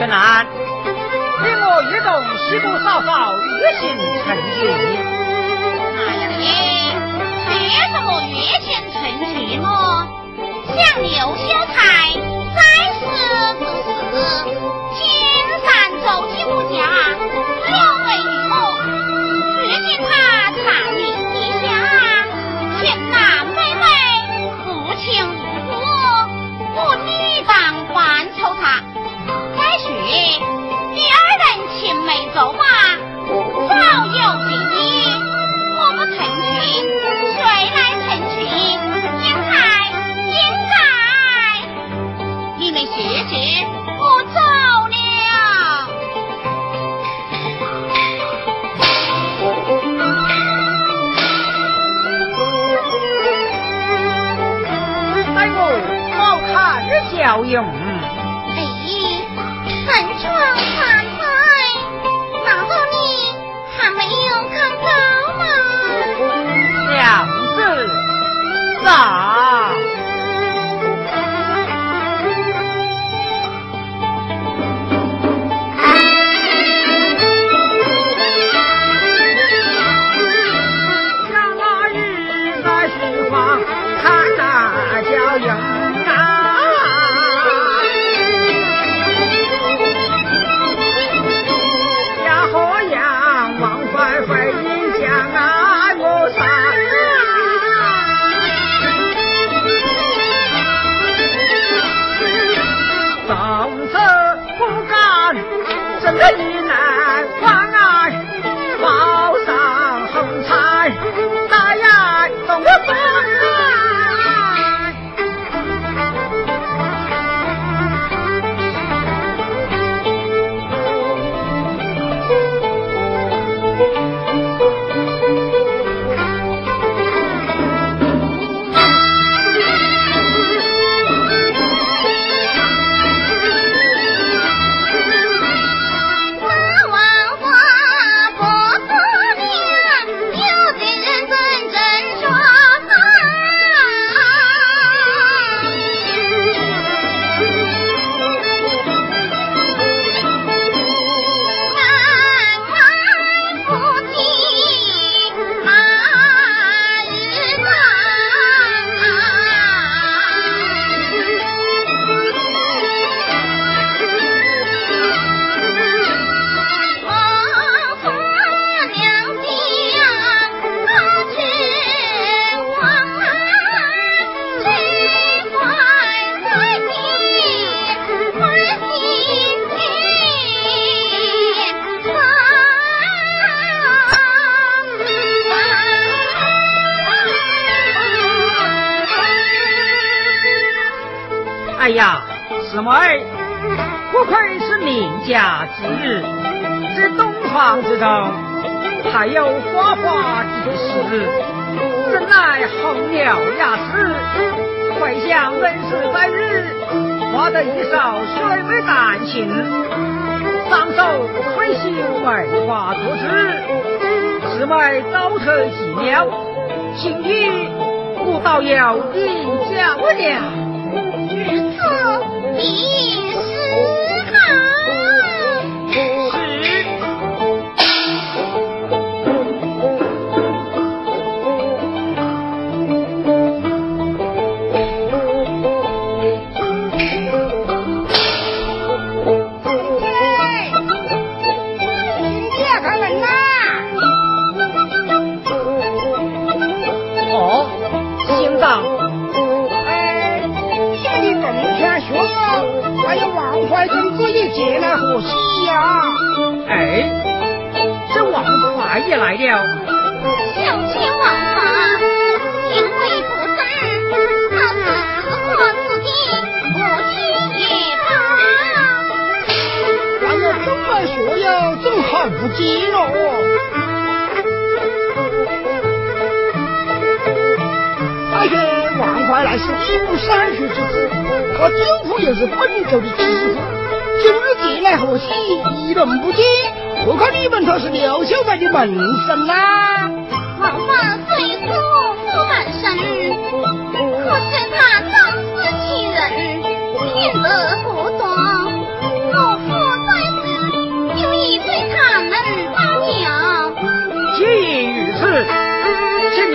之难，你我一同西宫嫂嫂，月显成群。哎呀你，别什么月薪成群么？像刘秀才三十不死。够用。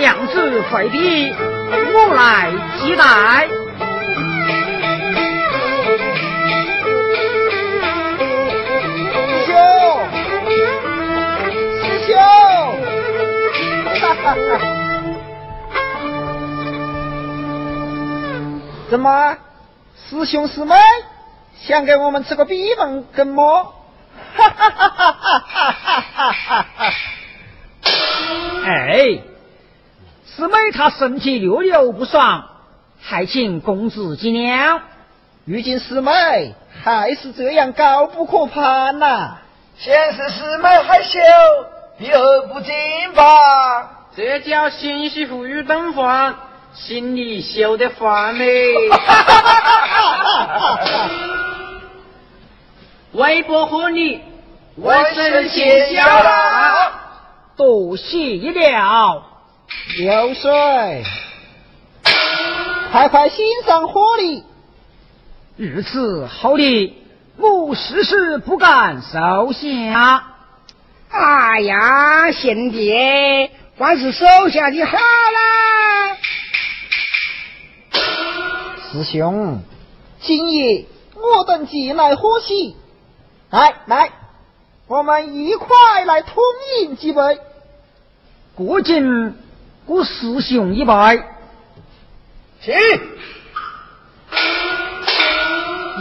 娘子回避，我来接待。怎么，师兄师妹想给我们吃个闭门羹么？哈哈哈哈哈哈！哎，师妹她身体略有不爽，还请公子见谅。如今师妹还是这样高不可攀呐！先是师妹害羞，你何不进吧？这叫心细腹欲顿饭，心里羞得烦嘞。微博和你，我是谢笑了，多谢一了。流水，快快欣赏火力。如此好礼，我时时不敢收下。哎呀，贤弟。还是收下的好啦，师兄，今夜我等进来喝喜，来来，我们一块来痛饮几杯。过敬过师兄一拜，请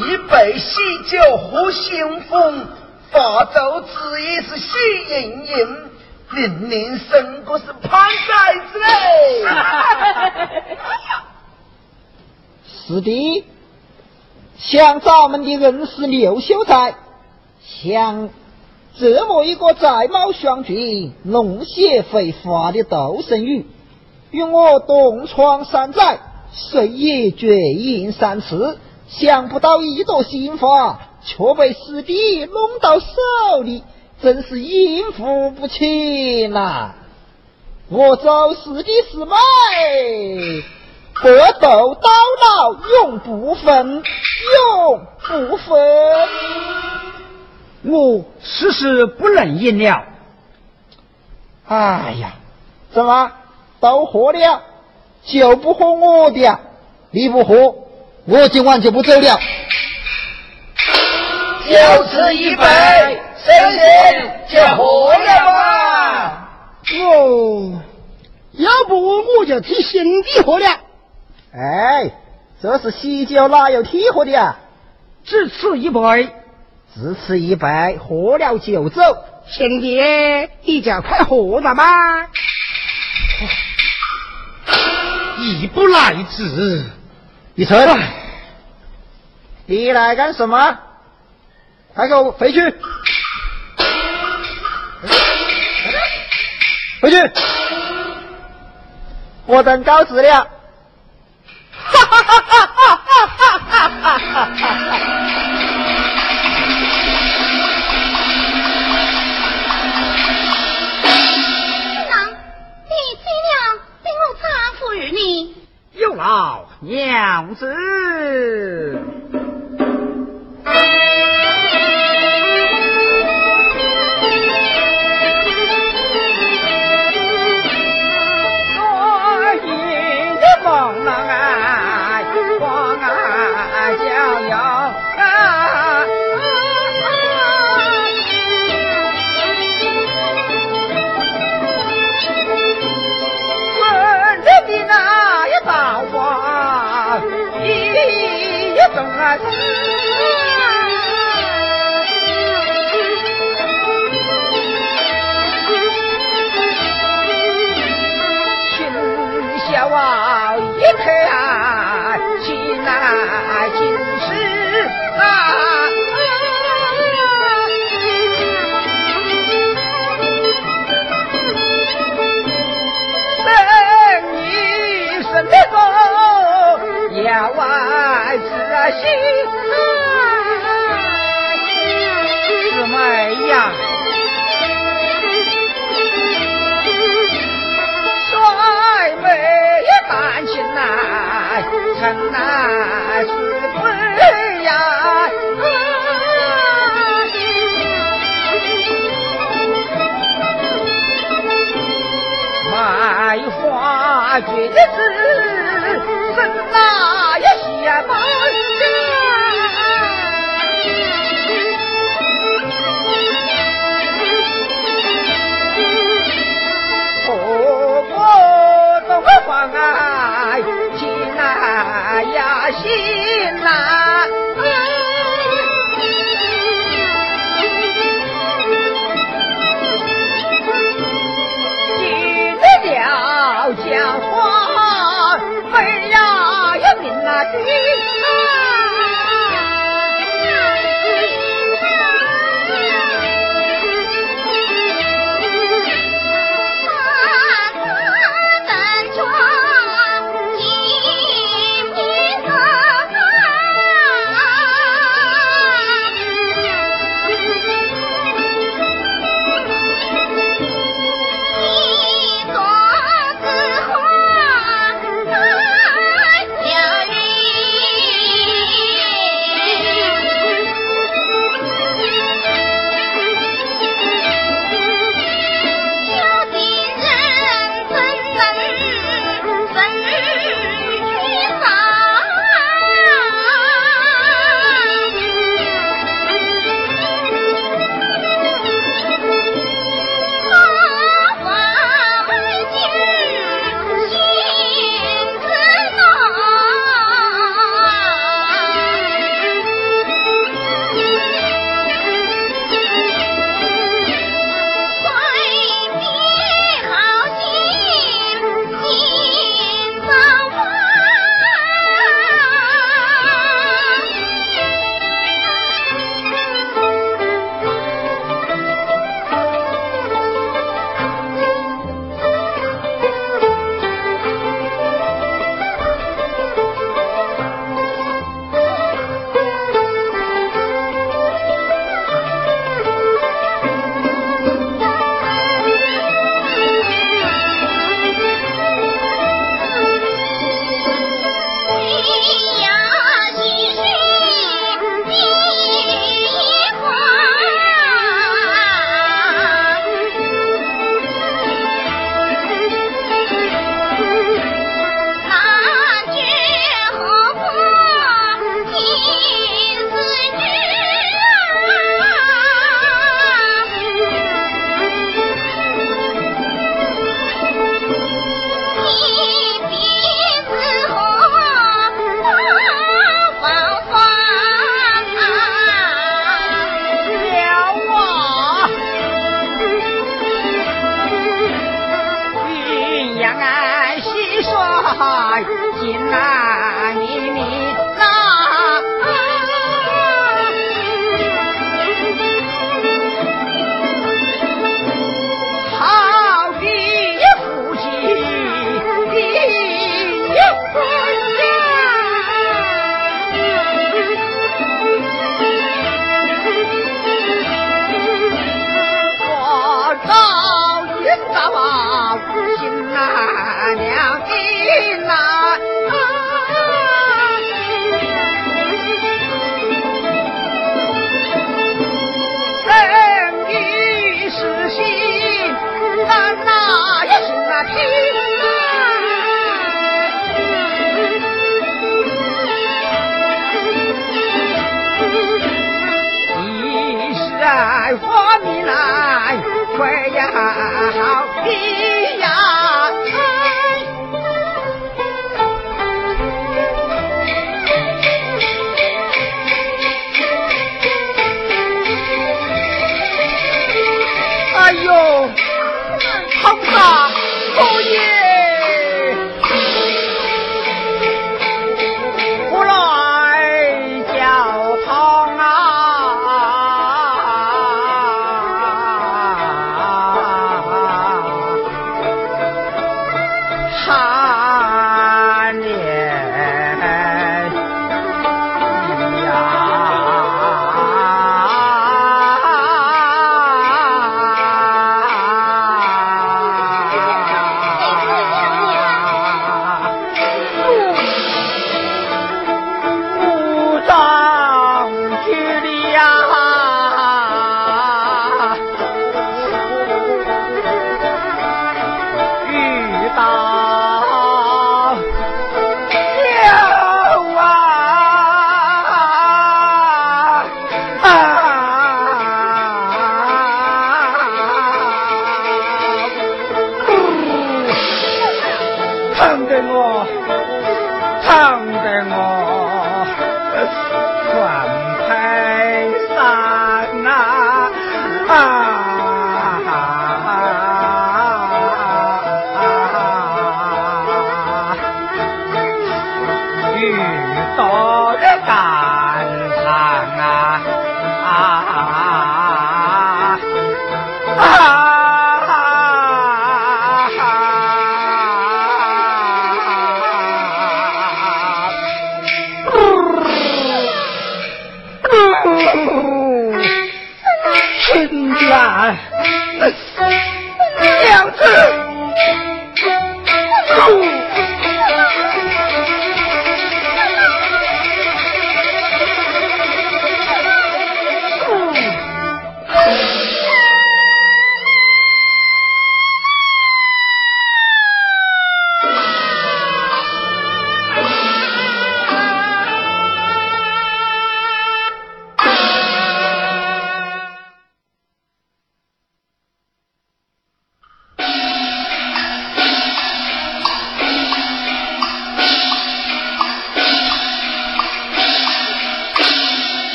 一杯喜酒贺新风，发奏之意是喜盈盈。明明生个是胖崽子嘞！是的，像咱们的人是刘秀才，像这么一个才貌双俊、龙血飞花的窦神女，与我同窗三载，虽也绝饮三次，想不到一朵新花却被师弟弄到手里。真是应付不起呐！我走师弟师妹，搏斗到老永不分，永不分。我实是不能饮了。哎呀，怎么都喝了，就不喝我的？你不喝，我今晚就不走了。就此一杯。神仙就喝了吧。哦，要不我就替兄弟喝了。哎，这是喜酒，哪有替喝的啊？只此一杯，只此一杯，喝了就走。兄弟，你就快喝了吧。义不来迟，你说，你来干什么？快给我回去！回去！我等告辞了。哈哈哈哈哈哈哈哈哈你娶你。有老娘子。西山呀帅妹半仙呐生来是本呀卖花女子身呐やば。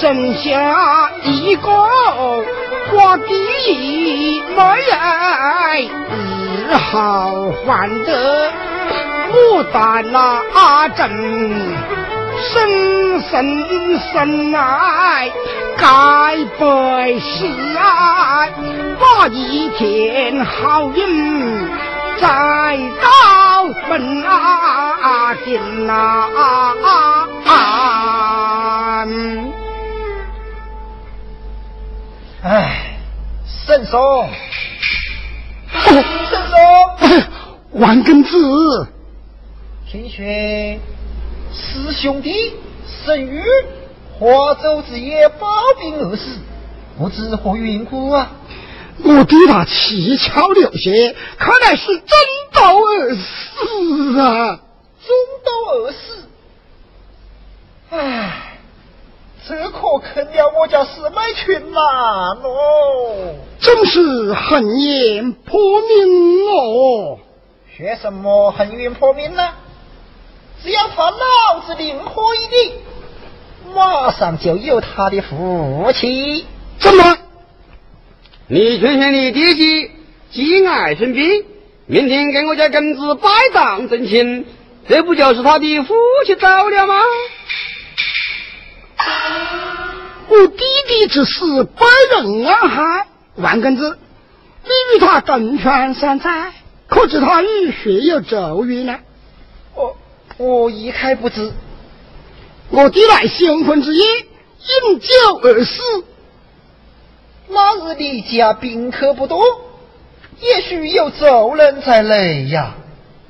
剩下一个我的妹，只好还得牡丹那针。生生生来该百世爱，把一天好运再到门啊进啊！松，圣松，王根子，听说师兄弟沈玉华州之夜暴病而死，不知何缘故啊？我对他七窍流血，看来是中刀而死啊！中刀而死，唉，这可坑了我家师妹群难喽！真是恨冤破命哦！学什么恨冤破命呢？只要他脑子灵活一点，马上就有他的福气。怎么？你劝劝你爹媳，节哀生病，明天给我家公子拜堂成亲，这不就是他的福气到了吗？我弟弟之死百人啊害，万公子，你与他共权三载，可知他与谁有咒怨呢？我我一概不知。我弟来新婚之夜饮酒而死。那日你家宾客不多，也许有仇人在内呀。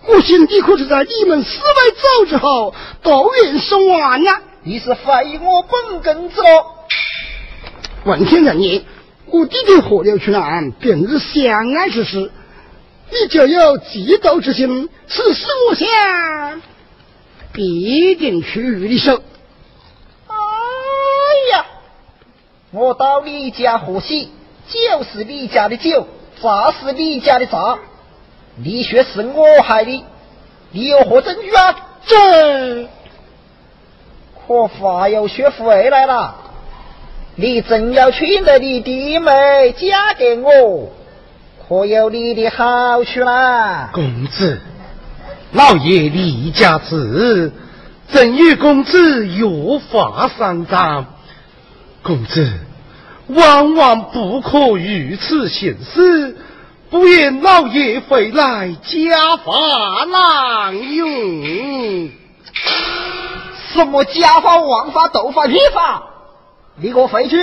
我兄弟可是在你们四位走之后，都愿送完呀。你是非我本公子喽？闻听人言，我弟弟和刘群兰平日相爱之时，你就有嫉妒之心，此事我想必定出于你手。哎呀我到你家喝喜，酒是你家的酒，茶是你家的茶。你说是我害的，你有何证据啊？这可话又说回来了，你真要娶了你弟妹嫁给我，可有你的好处啦？公子，老爷离家子，正与公子约法三章。公子，万万不可如此行事，不然老爷回来家法难用。什么家法、王法、斗法、秘法？你给我回去！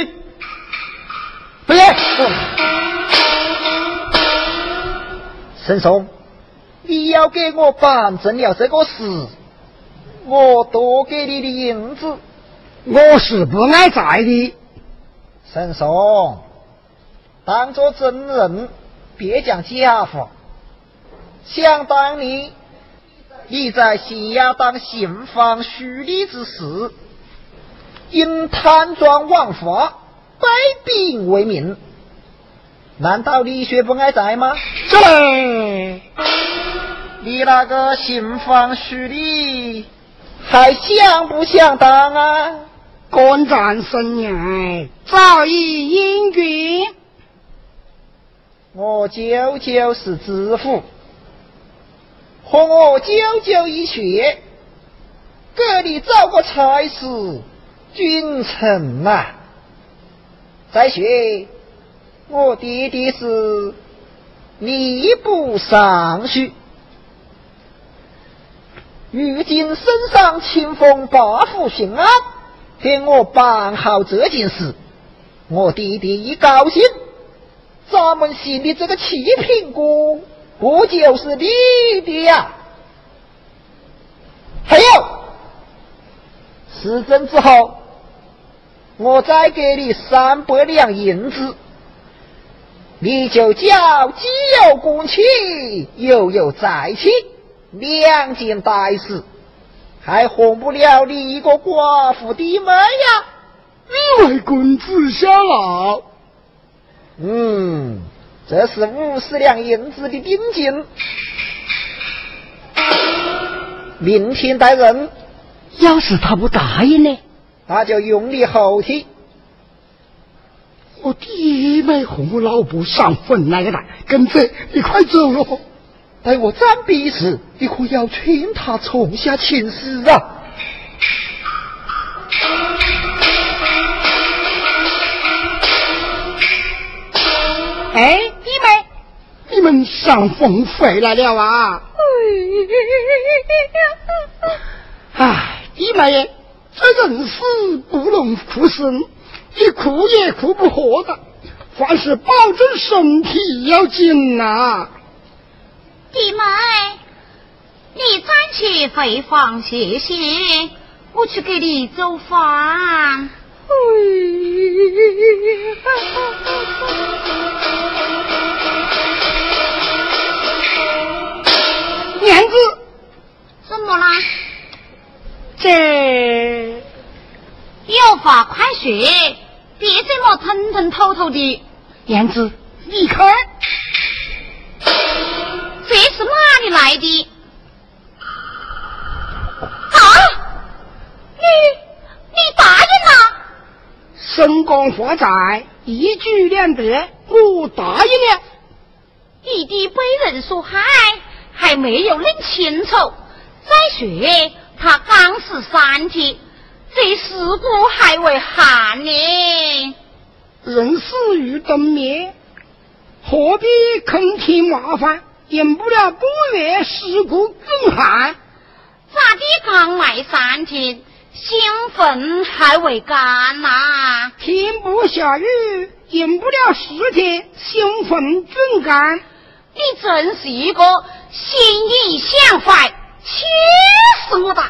回来！沈松，你要给我办正了这个事，我多给你的银子。我是不爱债的，沈松，当做真人，别讲假话。想当年，你在西亚当信访书吏之时，因贪赃枉法，败兵为民，难道你学不爱债吗？这，你那个新房书吏还想不想当啊？官战生涯早已英军，我舅舅是知府，和我舅舅一学，给你找个差事，君臣呐。再学，我弟弟是吏部尚书，如今身上清风八府巡按。给我办好这件事，我弟弟一高兴，咱们县的这个七品官不就是你的呀？还有，时政之后，我再给你三百两银子，你就叫既有公妻又有宅妻，两件大事。还哄不了你一个寡妇的妹呀！你为公子效劳。嗯，这是五十两银子的定金，明天带人。要是他不答应呢？那就用你后替。我弟妹和我老婆上坟来了，跟着，你快走喽。待我暂避时，你可要劝他从下请示啊！哎，弟妹，你们上坟回来了啊？哎，弟妹，这人死不能哭声，你哭也哭不活的。凡事保重身体要紧呐。弟妹，你暂且回房歇歇，我去给你做饭。娘子，怎么啦？这有话快说，别这么吞吞吐吐的。燕子，你看，这是哪里来的？啊！你你答应了？升官发财，一举两得，我答应了。你的被人所害，还没有弄清楚。再说他刚死三天，这尸骨还未寒呢。人死如灯灭，何必坑添麻烦？赢不了半月，尸骨更寒。咋地刚埋三天，兴奋还未干呐、天不下雨，赢不了十天，兴奋正干。你真是一个心意相怀，气死我了！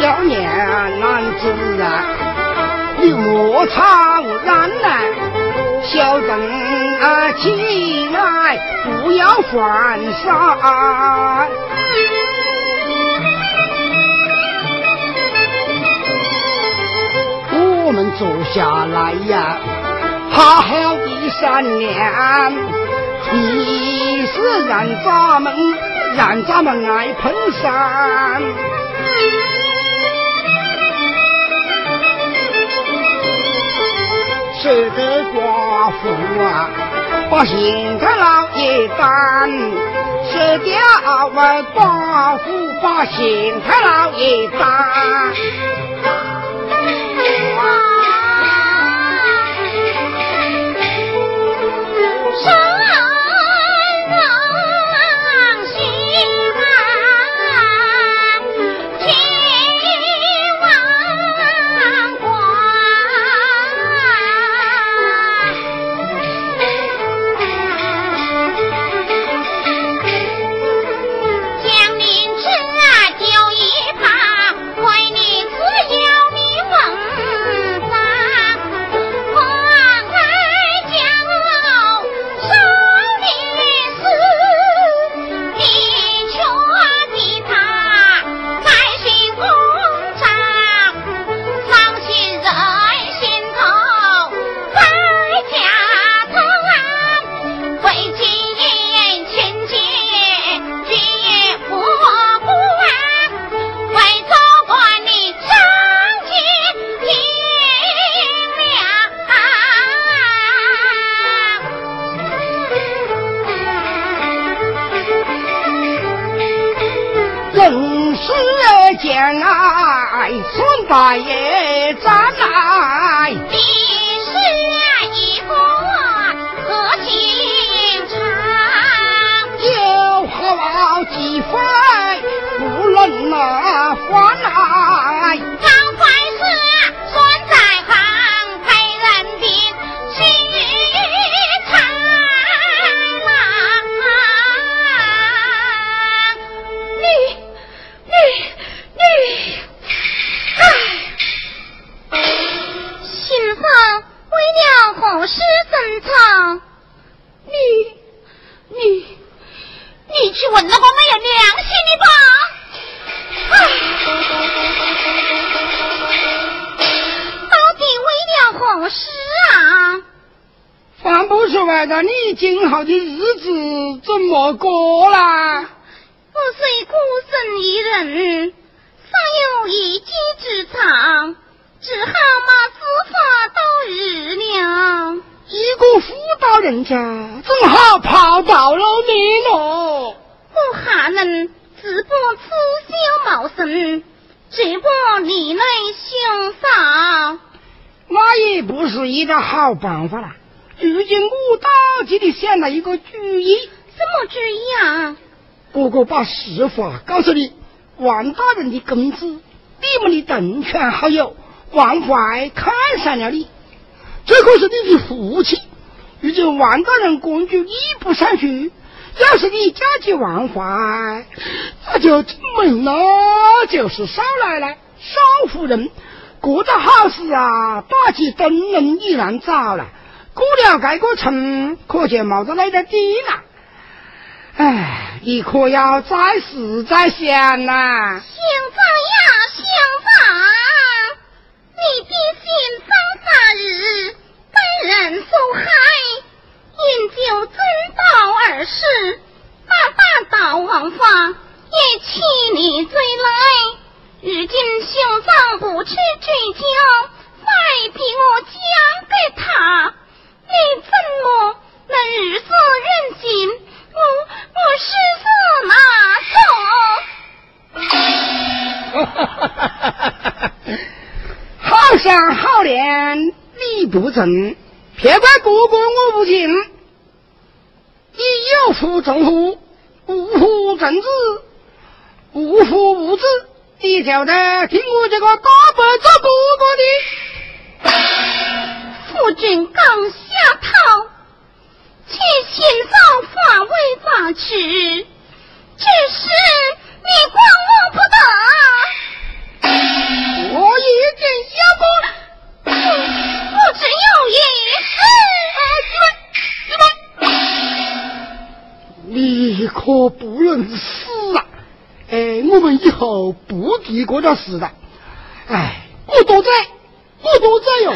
娇年男子啊，你莫吵嚷嚷，小人啊起来不要犯傻。我们坐下来呀，好好的商量，你是让咱们让咱们来碰上。是个寡妇啊，把邢台老爷当；是掉啊寡妇把邢台老爷担。办法了。如今我倒记得想了一个主意，什么主意啊？哥哥把实话告诉你，王大人的公子，你们的同窗好友王怀看上了你，这可是你的福气。如今王大人官居吏部尚书，要是你嫁给王怀，那就进门了，就是少奶奶、少夫人，过着好事啊，打起灯笼已然早了。过了这个村，可就没得那个地了。哎，你可要再思再想呐长呀，兄长，你的心脏发日，被人所害，因就真道而事，大大道王法，也欺你罪来。如今兄长不去追究，再替我讲给他，你怎么能如此忍心？我我是哪种？好山好脸真，别，怪哥哥我无情。你有福从福，无福正子，无福无子，你就得听我这个大提这个事了。哎，我多在，我多在哟。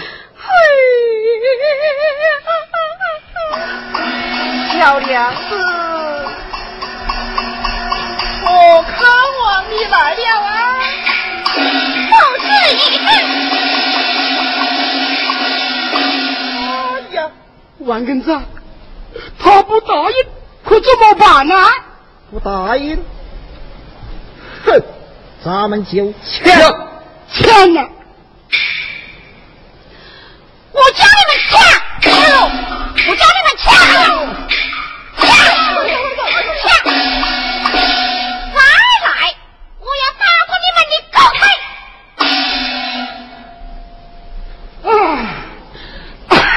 小娘子，我看望你来了啊！不是一个。哎呀，王根子，他不答应，可怎么办呢？不答应，哼，咱们就签签了。我叫你们抢！我叫你们抢！抢！抢！再来，我要打破你们的狗腿！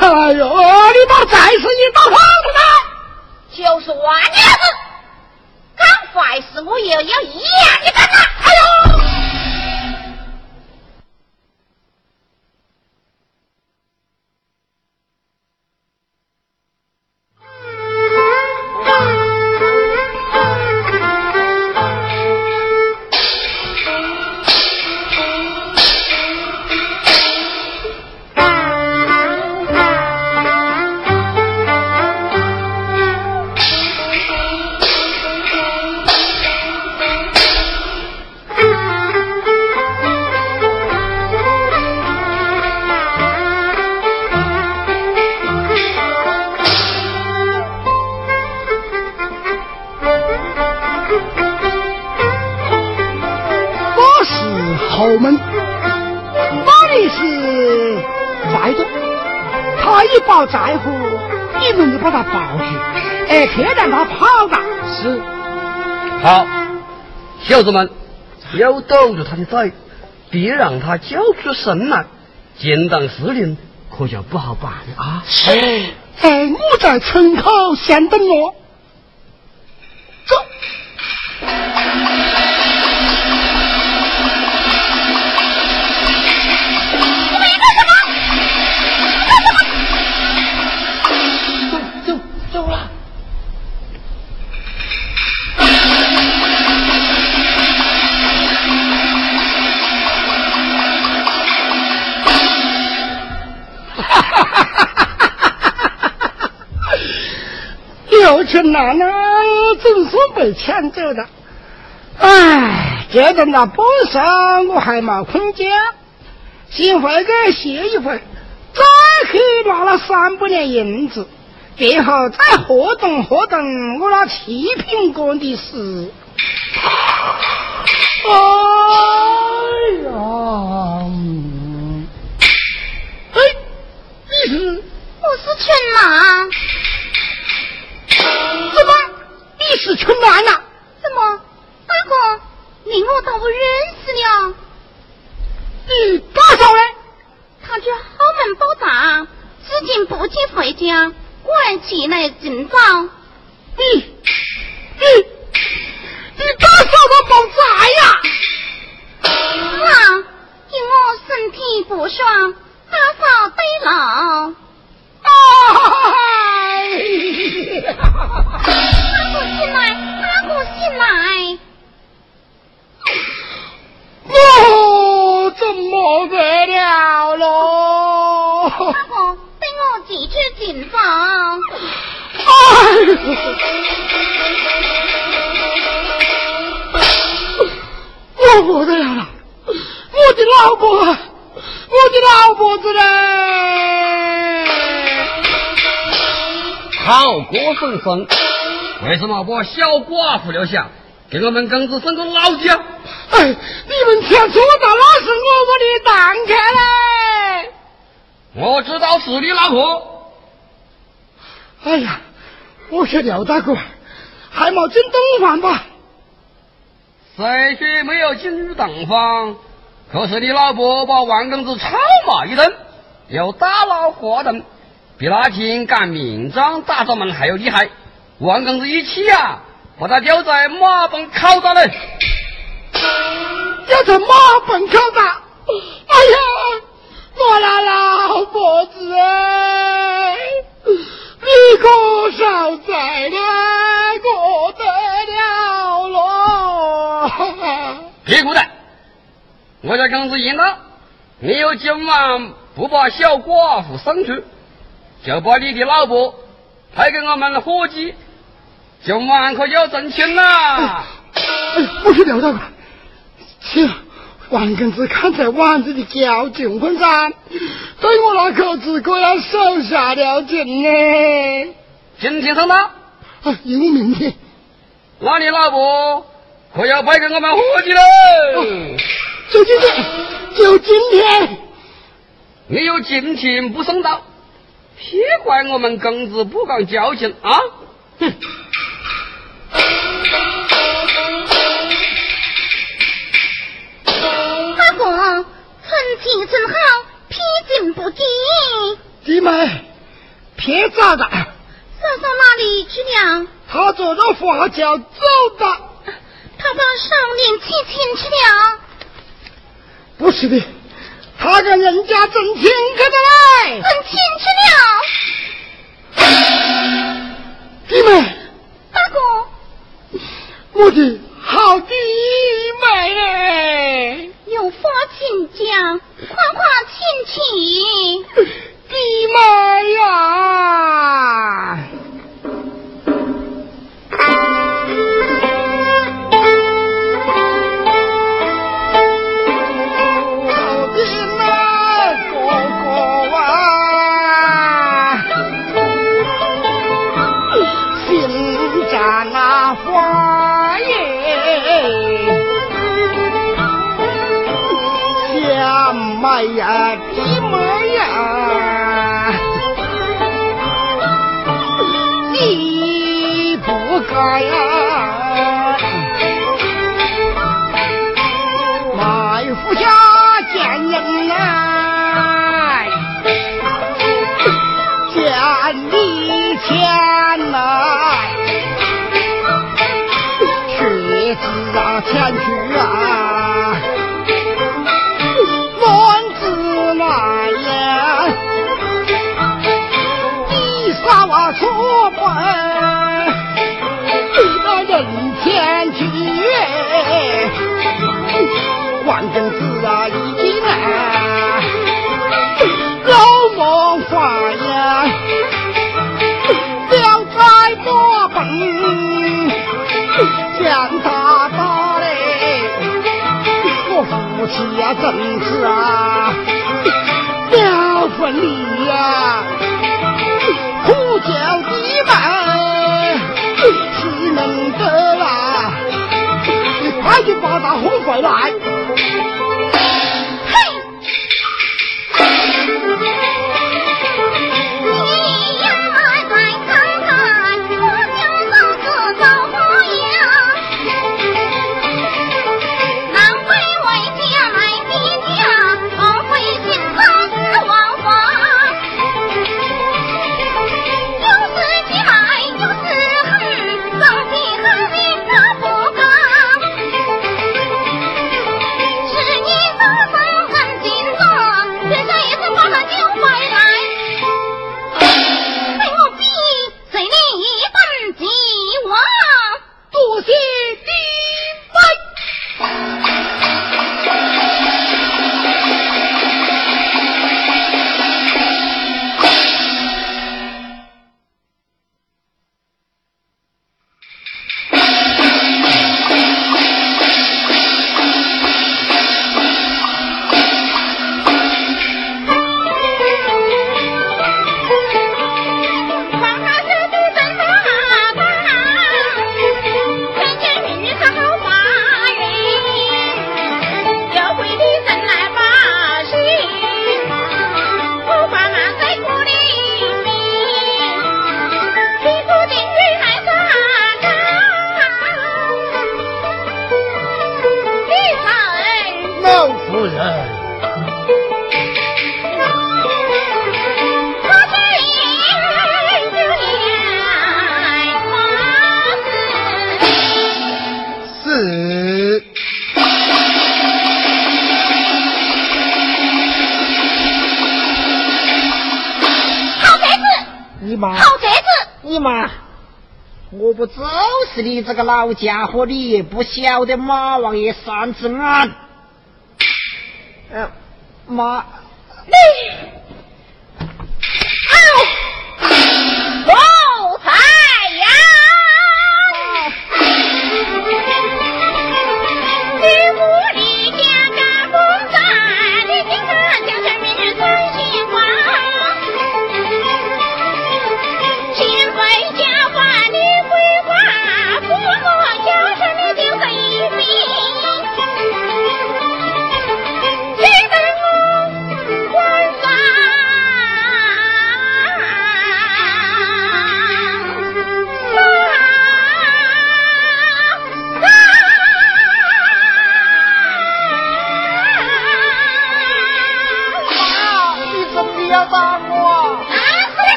哎呦，你把再是一刀放出来，就是万娘子，干坏事我也要一样的干呐！哎呦！小子们要堵住他的嘴，别让他叫出声来。建党司令可就不好办了啊。哎，哎，我在村口先等我。群男呢，总算被抢走了。唉，这等到半晌，我还没困觉，先回去歇一会，再去拿了三百两银子，然后再活动活动我那七品官的事。哎呀，哎，你是？我是群男。是春暖呐怎么？大哥你我都不认识了。嗯多少嘞他去澳门报扎至今不见回家果然起来紧张嗯嗯你大嫂个宝扎呀。啊因我身体不爽大嫂对了啊阿哥醒来，来。我怎么得了喽？阿哥，带我几去警房。我不得了了，我的老婆，我的老婆子嘞！好过分分，为什么把小寡妇留下，给我们公子生个老家？哎，你们听错了，那是我们的堂客嘞！我知道是你老婆。哎呀，我说刘大哥，还没进洞房吧？虽说没有进入洞房？可是你老婆把王公子臭骂一顿，又大闹活动，比那天赶明章打扫门还要厉害。王公子一气啊，把他吊在马棚拷打了。吊在马棚拷打？哎呀，我那老婆子哎！你可少在了，我得了喽！屁股的，我家公子赢了。你有今晚不把小寡妇生出，就把你的老婆派给我们伙计，今晚可要挣钱啦！哎，我说刘大哥，切！王公子看在碗子的交情份上，对我那口子可要手下留情呢。今天上当，啊，因为明天，那你老婆可要派给我们伙计喽。就今天，就今天，你有今天不送到，别怪我们公子不讲交情啊！哼。阿哥，春情真好，披荆不棘。弟妹，别咋的，嫂嫂哪里去了？他走到花轿走的。他到少年七亲去了。不是的，他跟人家真亲，可得来，真亲去了。弟妹。大哥。我的好弟妹哎。有话请讲，夸夸亲亲。弟妹呀！你前来。子啊，前去啊，乱子来呀，你杀我出奔，那人前去，万根子我夫妻呀，真是啊，了分离呀，苦叫弟妹岂能得啦？你快去把他哄回来。这个老家伙，你也不晓得马王爷三只眼？呃，马，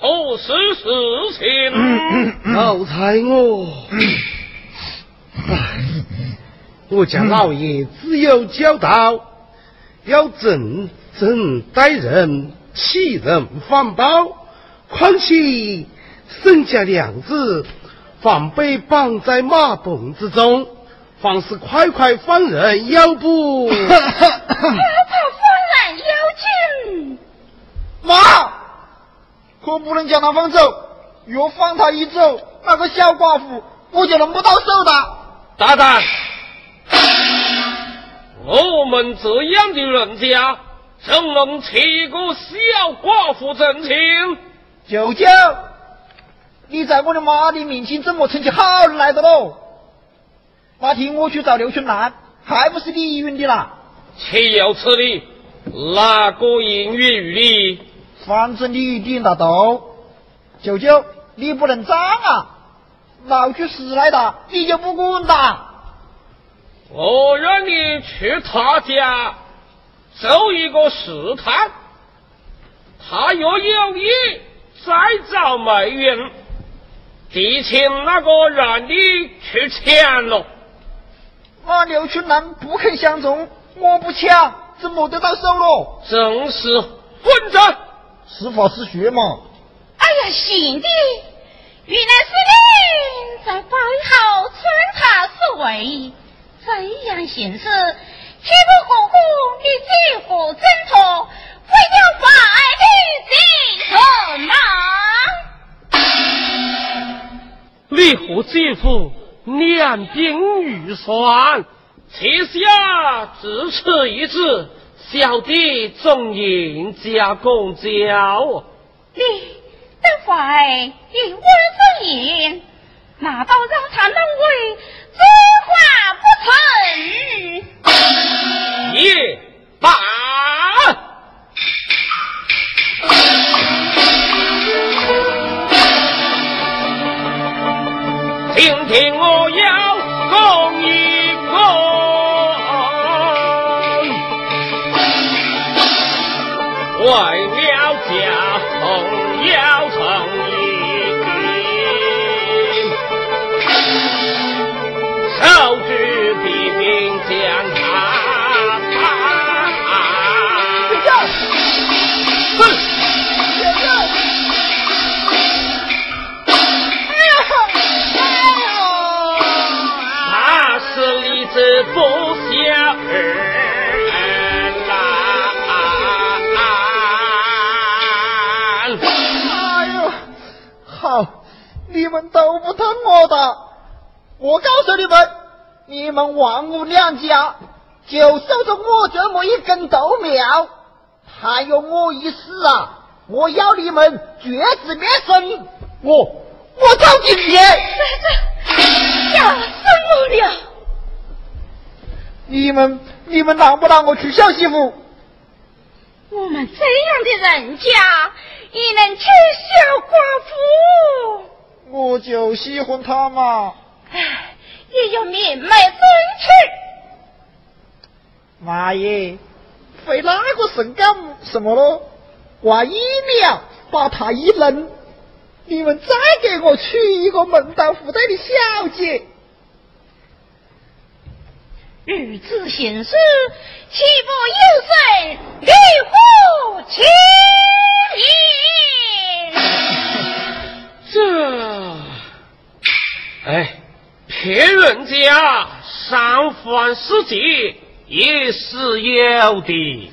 可是事情。老财我，我家老爷只有教导，要正正待人，欺人反报。况且沈家娘子反被绑在马棚之中，方是快快放人，要不？妈，可不能将他放走，若放他一走，那个小寡妇我就弄不到手的。大胆！我们这样的人家，怎能欺个小寡妇真情？舅舅，你在我的妈的面前怎么成起好人来的喽？那天我去找刘春兰，还不是你允的啦？岂有此理！哪个应允于你？反正你点大头，舅舅，你不能脏啊！闹出事来的，你就不管的。我让你去他家做一个试探，他若有意再找媒人，提请那个让你去抢了。那刘春兰不肯相中，我不抢，怎么得到手了？正是混账！是法是学嘛？哎呀，贤弟，原来是你在背后穿插所为，这样行事，岂不辜负你这副真托，为了百里之臣吗？你和姐夫两鬓欲算，且下只此一字。小弟总应加公交。你等会一我之言，难道让他认为这话不成？也罢。听听我要公一公。为了家风要成义，手举笔兵将他打。是。哎呀！哎呀！子不孝儿你们都不疼我的，我告诉你们，你们王母娘家就守着我这么一根豆苗，还有我一死啊，我要你们绝子灭生，我我找警去。吓死我了！你们你们让不让我娶小媳妇？我们这样的人家，也能娶小寡妇？我就喜欢他嘛。哎，也要面脉尊持。妈耶，费哪个神干什么咯？万一秒把他一扔，你们再给我娶一个门当户对的小姐。日子行事，岂不有损离乎情这，哎，骗人家三番四节也是有的。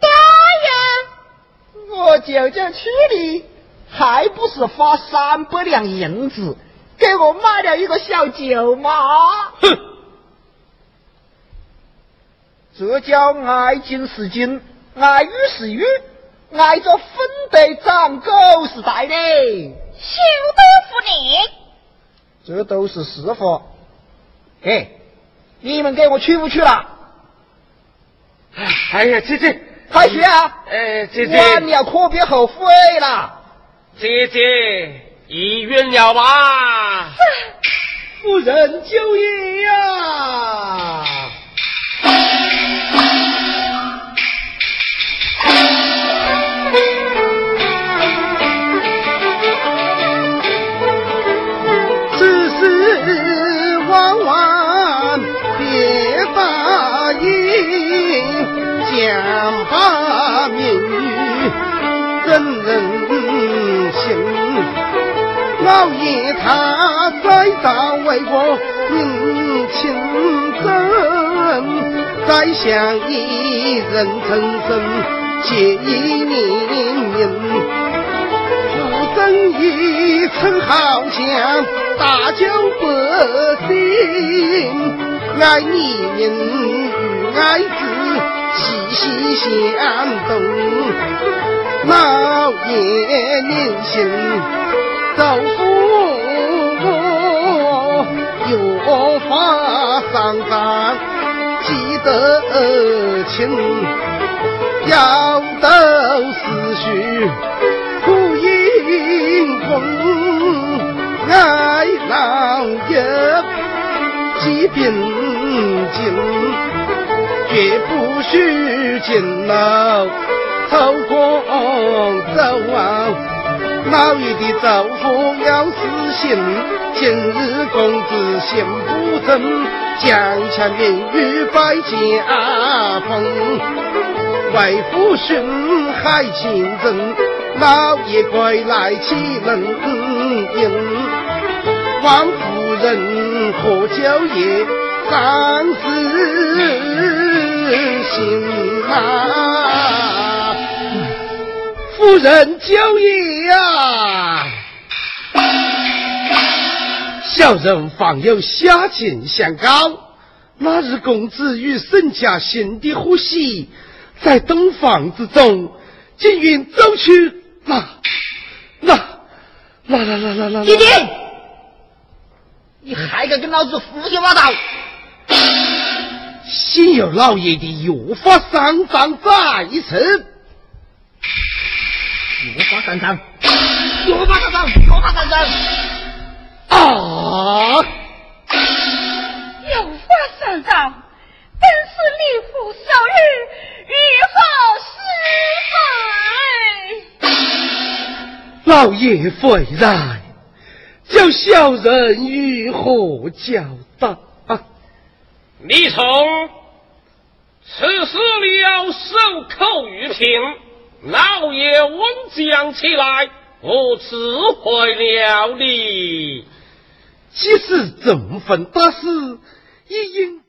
大人，我舅舅娶你，还不是花三百两银子给我买了一个小舅妈？哼！这叫爱金是金，爱玉是玉，挨着分得长狗是在的，休得负你！这都是实话。哎，你们给我去不去了？哎呀，姐姐，快去啊！哎，姐姐，晚了可别后悔了。姐姐，意愿了吧？夫人就业呀！只为我认亲真，再想一人成身结一年命。夫生一称好强，大酒百姓，爱你人与爱子息息相通。老爷年轻，走父我越发上当，记得清，要斗思绪。苦因公，爱老友，疾病尽，绝不许进楼，透光走啊！老爷的奏福要死心，今日公子心不正，将强命与败家风，为父训海亲人，老爷快来起人迎。王夫人，喝酒也，三思行啊，夫人酒也呀。小人方有下情相告。那日公子与沈家新的呼吸。在东房之中，金云走去，那那那那那那那，弟弟，你还敢跟老子胡说八道？幸有老爷的约法三章在此。约法三章，约法三章，约法三章。啊！有法三章，本是离府受日，如何是非？老爷回来，叫小人如何交代？你从，此事了守口玉瓶，老爷温讲起来，我辞回了你。即使征婚但是也应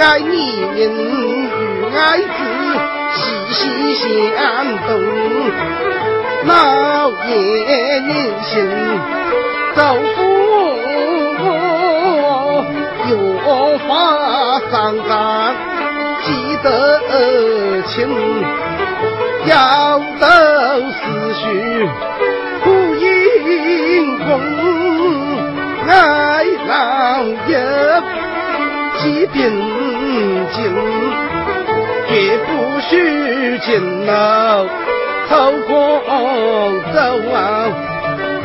爱你人与爱子，息息相通。老爷您心走福。有法上岗，记得清，要得思绪不应空，爱老爷即便尽，绝不许进楼偷光走啊！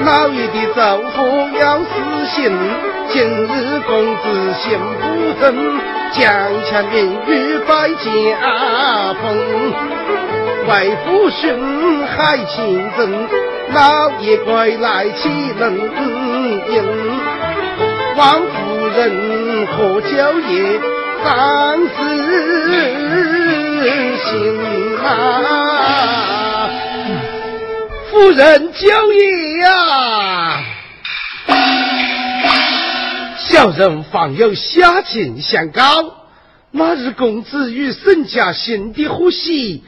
老爷的嘱咐要死心。今日公子心不正，将强名誉败家风。为父寻害亲人，老爷归来岂能应？王夫人何娇夜丧失心啊！夫人娇夜呀！小人方有下情相告。那日公子与沈家新的呼吸，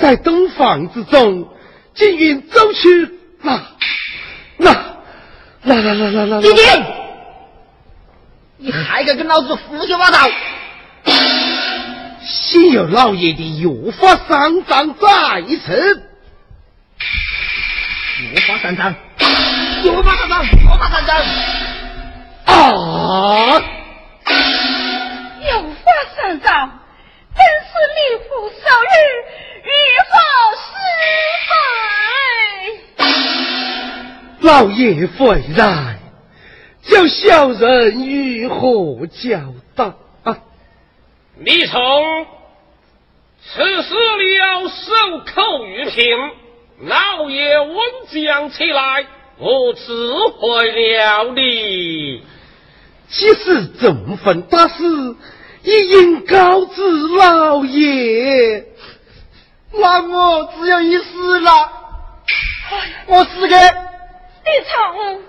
在洞房之中，竟云走去那那那那那那那。你还敢跟老子胡说八道？幸有老爷的约法三章在此。约法三章，约法三章，约法三章。啊！有法三章，真是立父受日，欲报失败。老爷回来，叫小人如何交代？你从，此事了，守口玉瓶，老爷温将起来，我知会了你。既是这份大事，也应告知老爷。那我只有一死了。我死给李冲，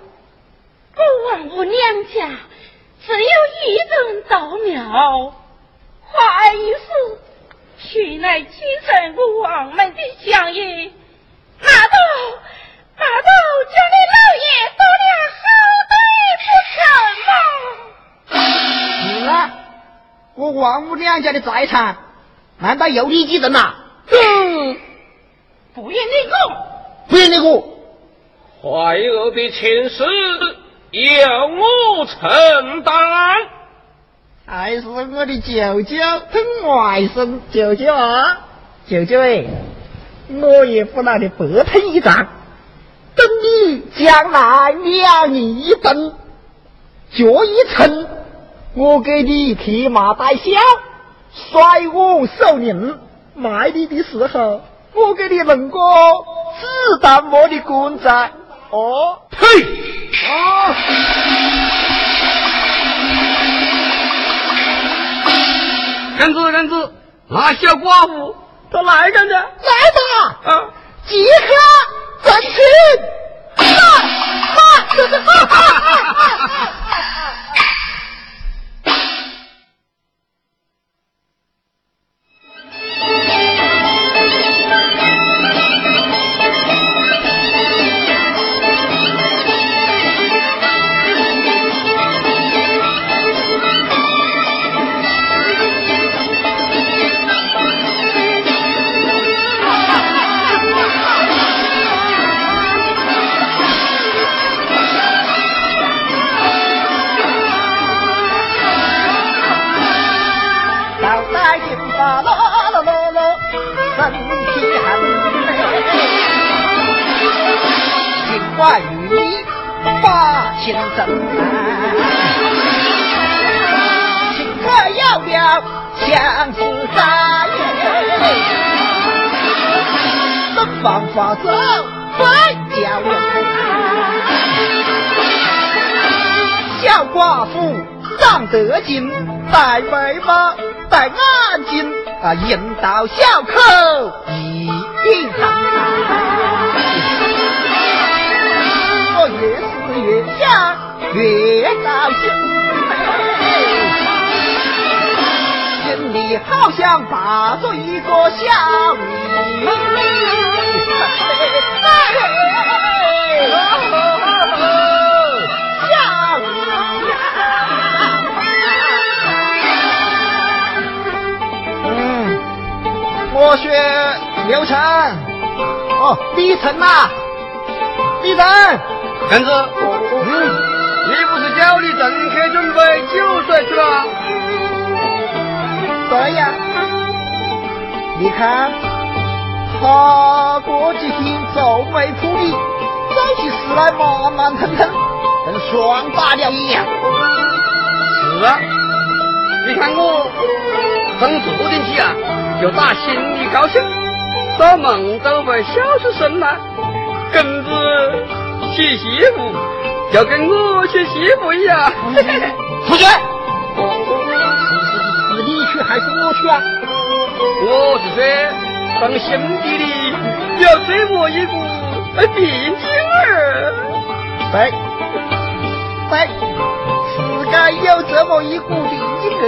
孤王我娘家只有一人道庙，花一死，取来继承我王们的香烟，拿到拿到家里老爷多了好多。不成吗？是啊，我王母娘家的财产，难道由你继承呐？嗯，不愿你过，不愿你过。怀儿的亲事由我承担。还是我的舅舅跟外甥，舅舅啊，舅舅哎，我也不拿你白疼一仗，等你将来两你一等。脚一沉，我给你提马带孝，甩我手拧。卖你的时候，我给你弄个子弹模的棺材。哦，呸！啊！根子人子，那小寡妇他来着呢，来吧啊！即刻正去。啊啊！哈哈哈哈哈哈！生。情歌要了相思在，东方发走非叫人。小寡妇长得精，戴眉毛，戴眼镜，啊，引导小口一张。越想，越高兴。心里好像抱着一个小女小女嗯，我学刘成。哦，李成呐，李成。根子，嗯，你不是叫你正客准备酒水去了？对呀，你看他过几天皱眉苦脸，走起事来慢慢腾腾，跟双打了一样。是啊，你看我从昨天起啊，就打心里高兴，做梦都会笑出声来。根子娶媳妇就跟我娶媳妇一样。出去！是 你去还是我去啊？我是说，当兄弟的要追我一个毕竟儿。对，对，是该有这么一股毕竟儿。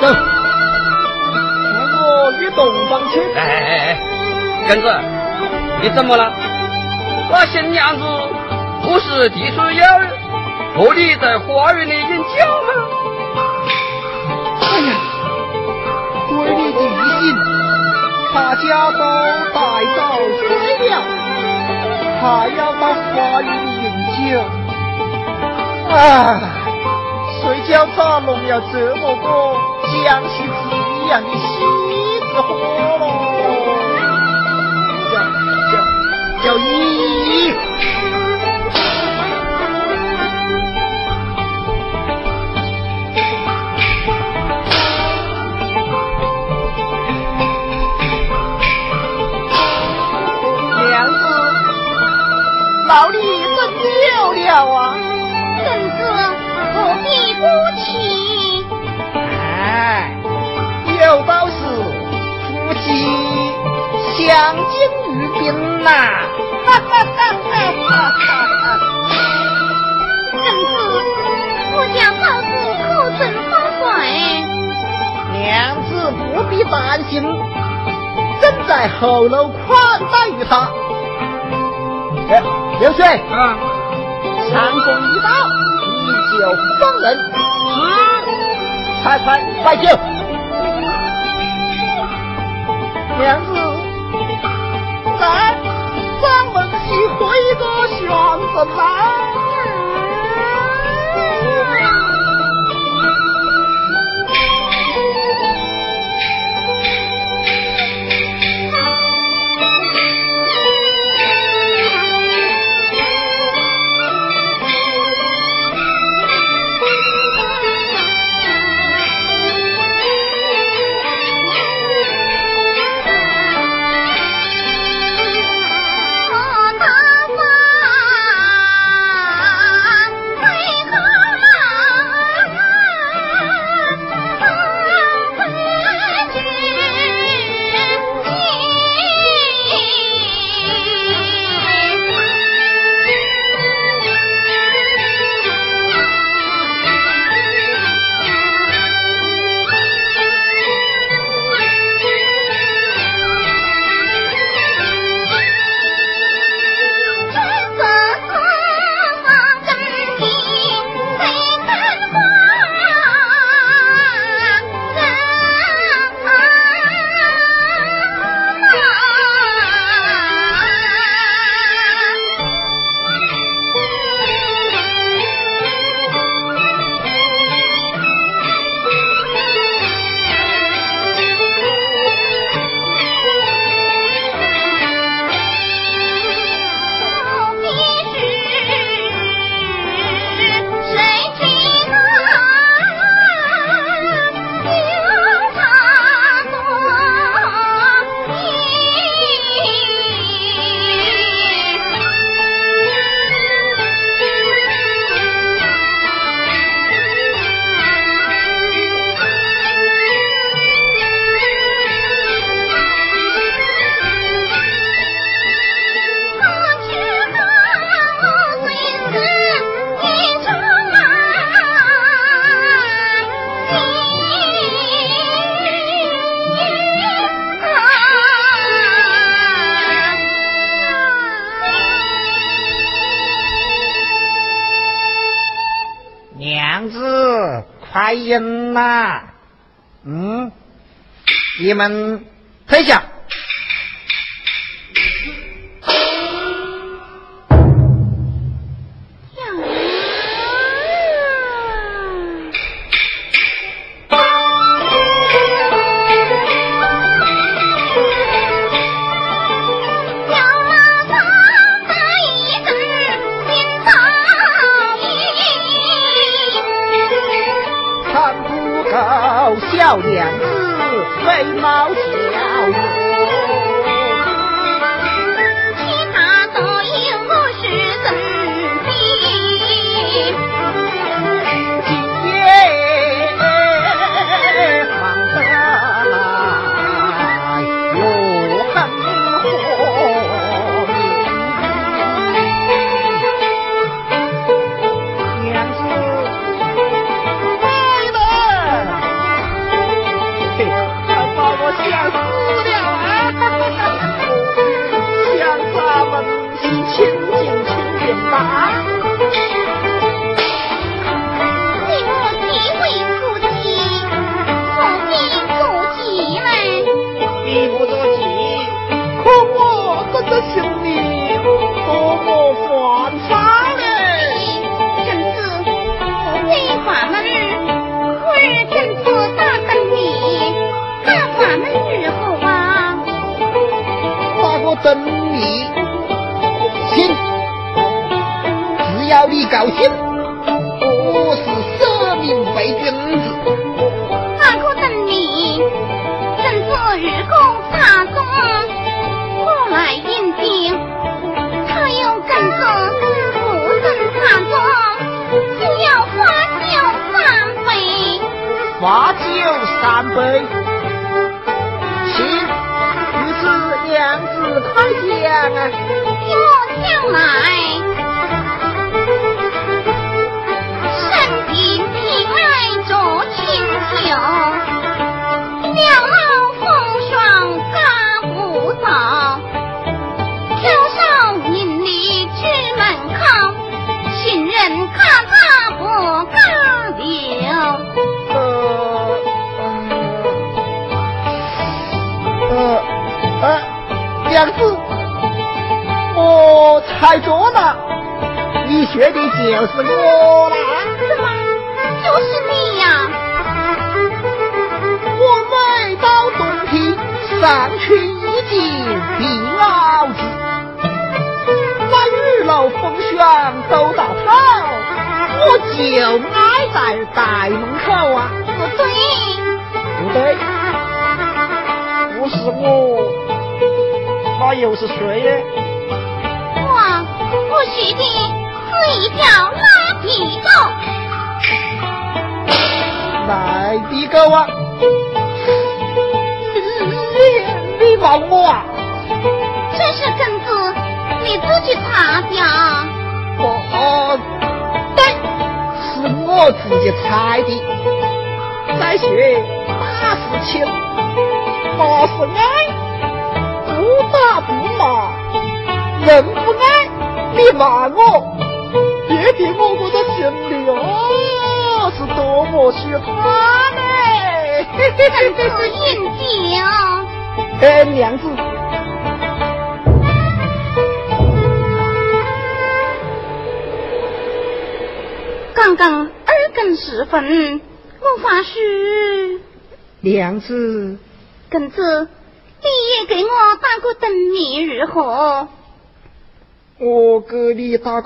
走，跟我与洞房去。哎哎哎，根子，你怎么了？那新娘子不是提出要和你在花园里饮酒吗？哎呀，闺女的一心，大家都带走睡了，还要到花园里饮酒。啊，谁叫他弄了这么个江西子一样的喜字货喽？叫叫叫姨。娘子，老李真丢了啊！婶子不必哭泣？哎，有道是夫妻相敬如宾呐、哈哈哈哈哈哈！婶子，我家嫂子口唇发水。娘子不必担心，正在后楼款待于他。哎，刘水，啊，上公一到，依酒方人。是。快快摆酒！娘子，个旋子来。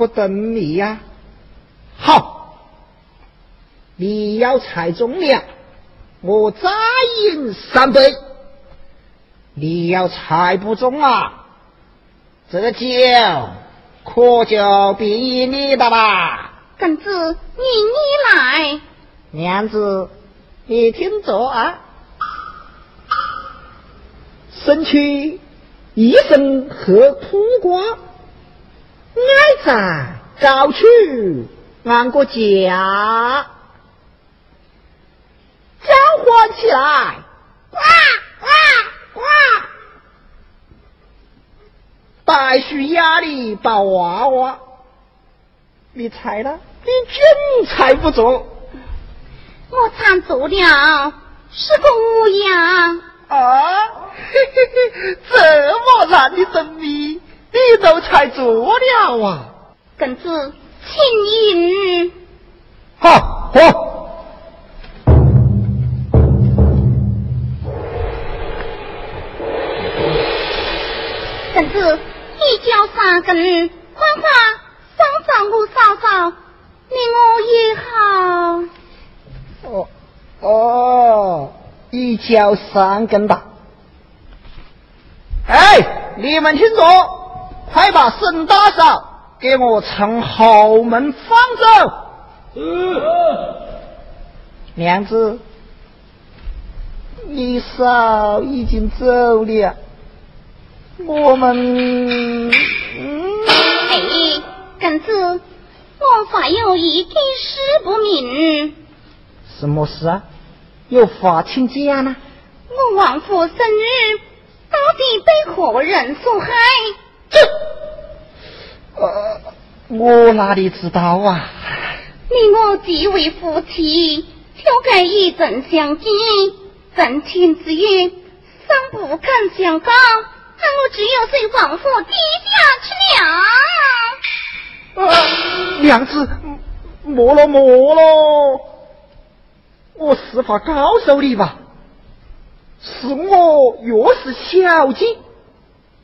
我等你呀好。你要踩中了我再饮三杯。你要猜不中啊这个酒可就比你的啦公子你你来。娘子你听着啊。身躯一身和苦瓜。在高处安个家。叫唤起来！呱呱呱！白鼠压力抱娃娃，你猜呢？你真猜不着。我猜错了，是个乌鸦。啊！嘿嘿嘿，这么难的真谜，你都猜错了啊！公子，请饮。好，好。公子，一交三更，快快上上我嫂嫂，你我也好。哦哦。一脚三根吧。哎，你们听着，快把沈大嫂给我从后门放走。嗯。娘子，你嫂已经走了，我们……哎，公子，我还有一件事不明。什么事啊？有话请讲呢。我王府生日到底被何人所害？这呃，我哪里知道啊？你我既为夫妻，就该以正相见。真情之言，尚不肯相告，那我只有随王府低下去了。啊，娘子，莫了莫了。我实话告诉你吧，是我岳氏小姐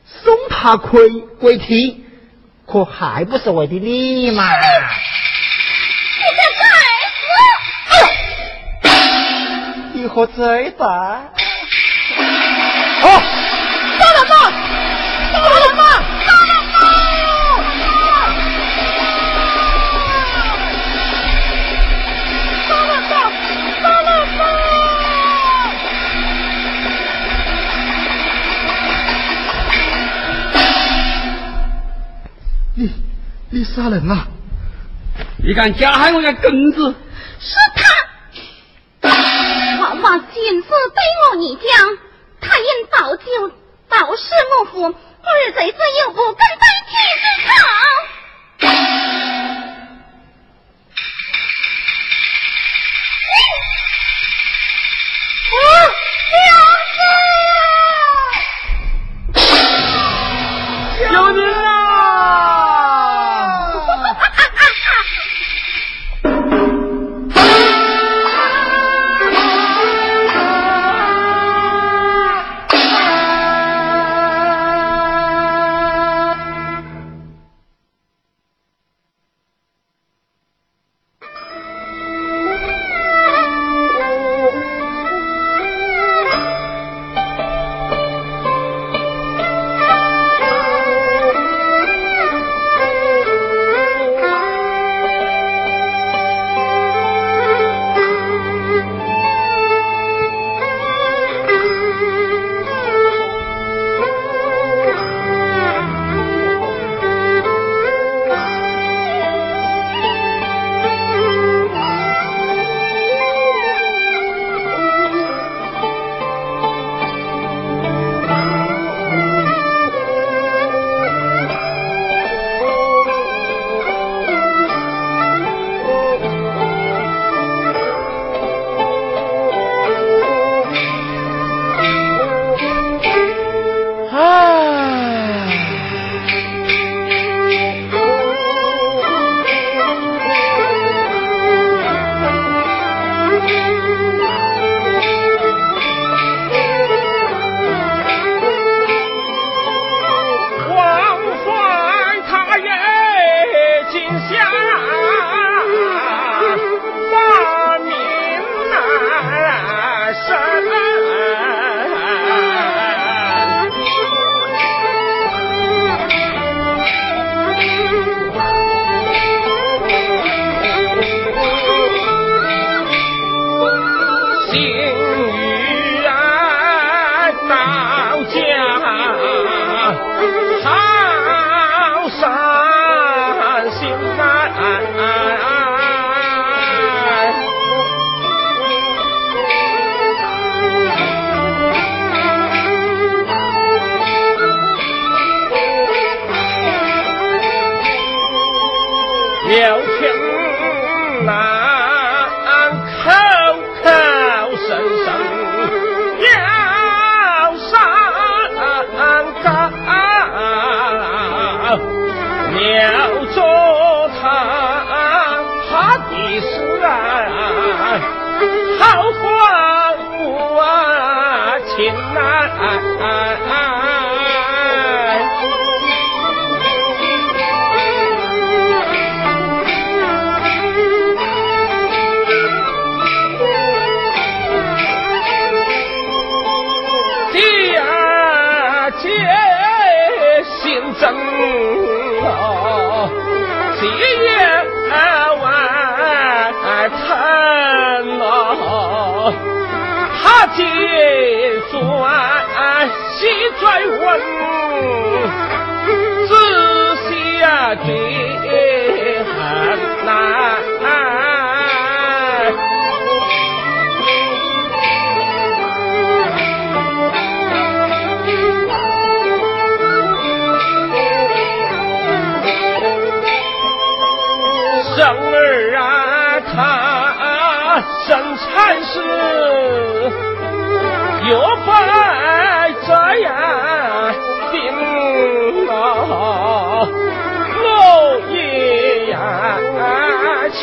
送他亏归替，可还不是为的你嘛？你个该死！你喝醉吧？哦，你杀人了！你敢加害我家公子？是他！他把奸事对我你讲，他因保救报事我父，儿贼子又不敢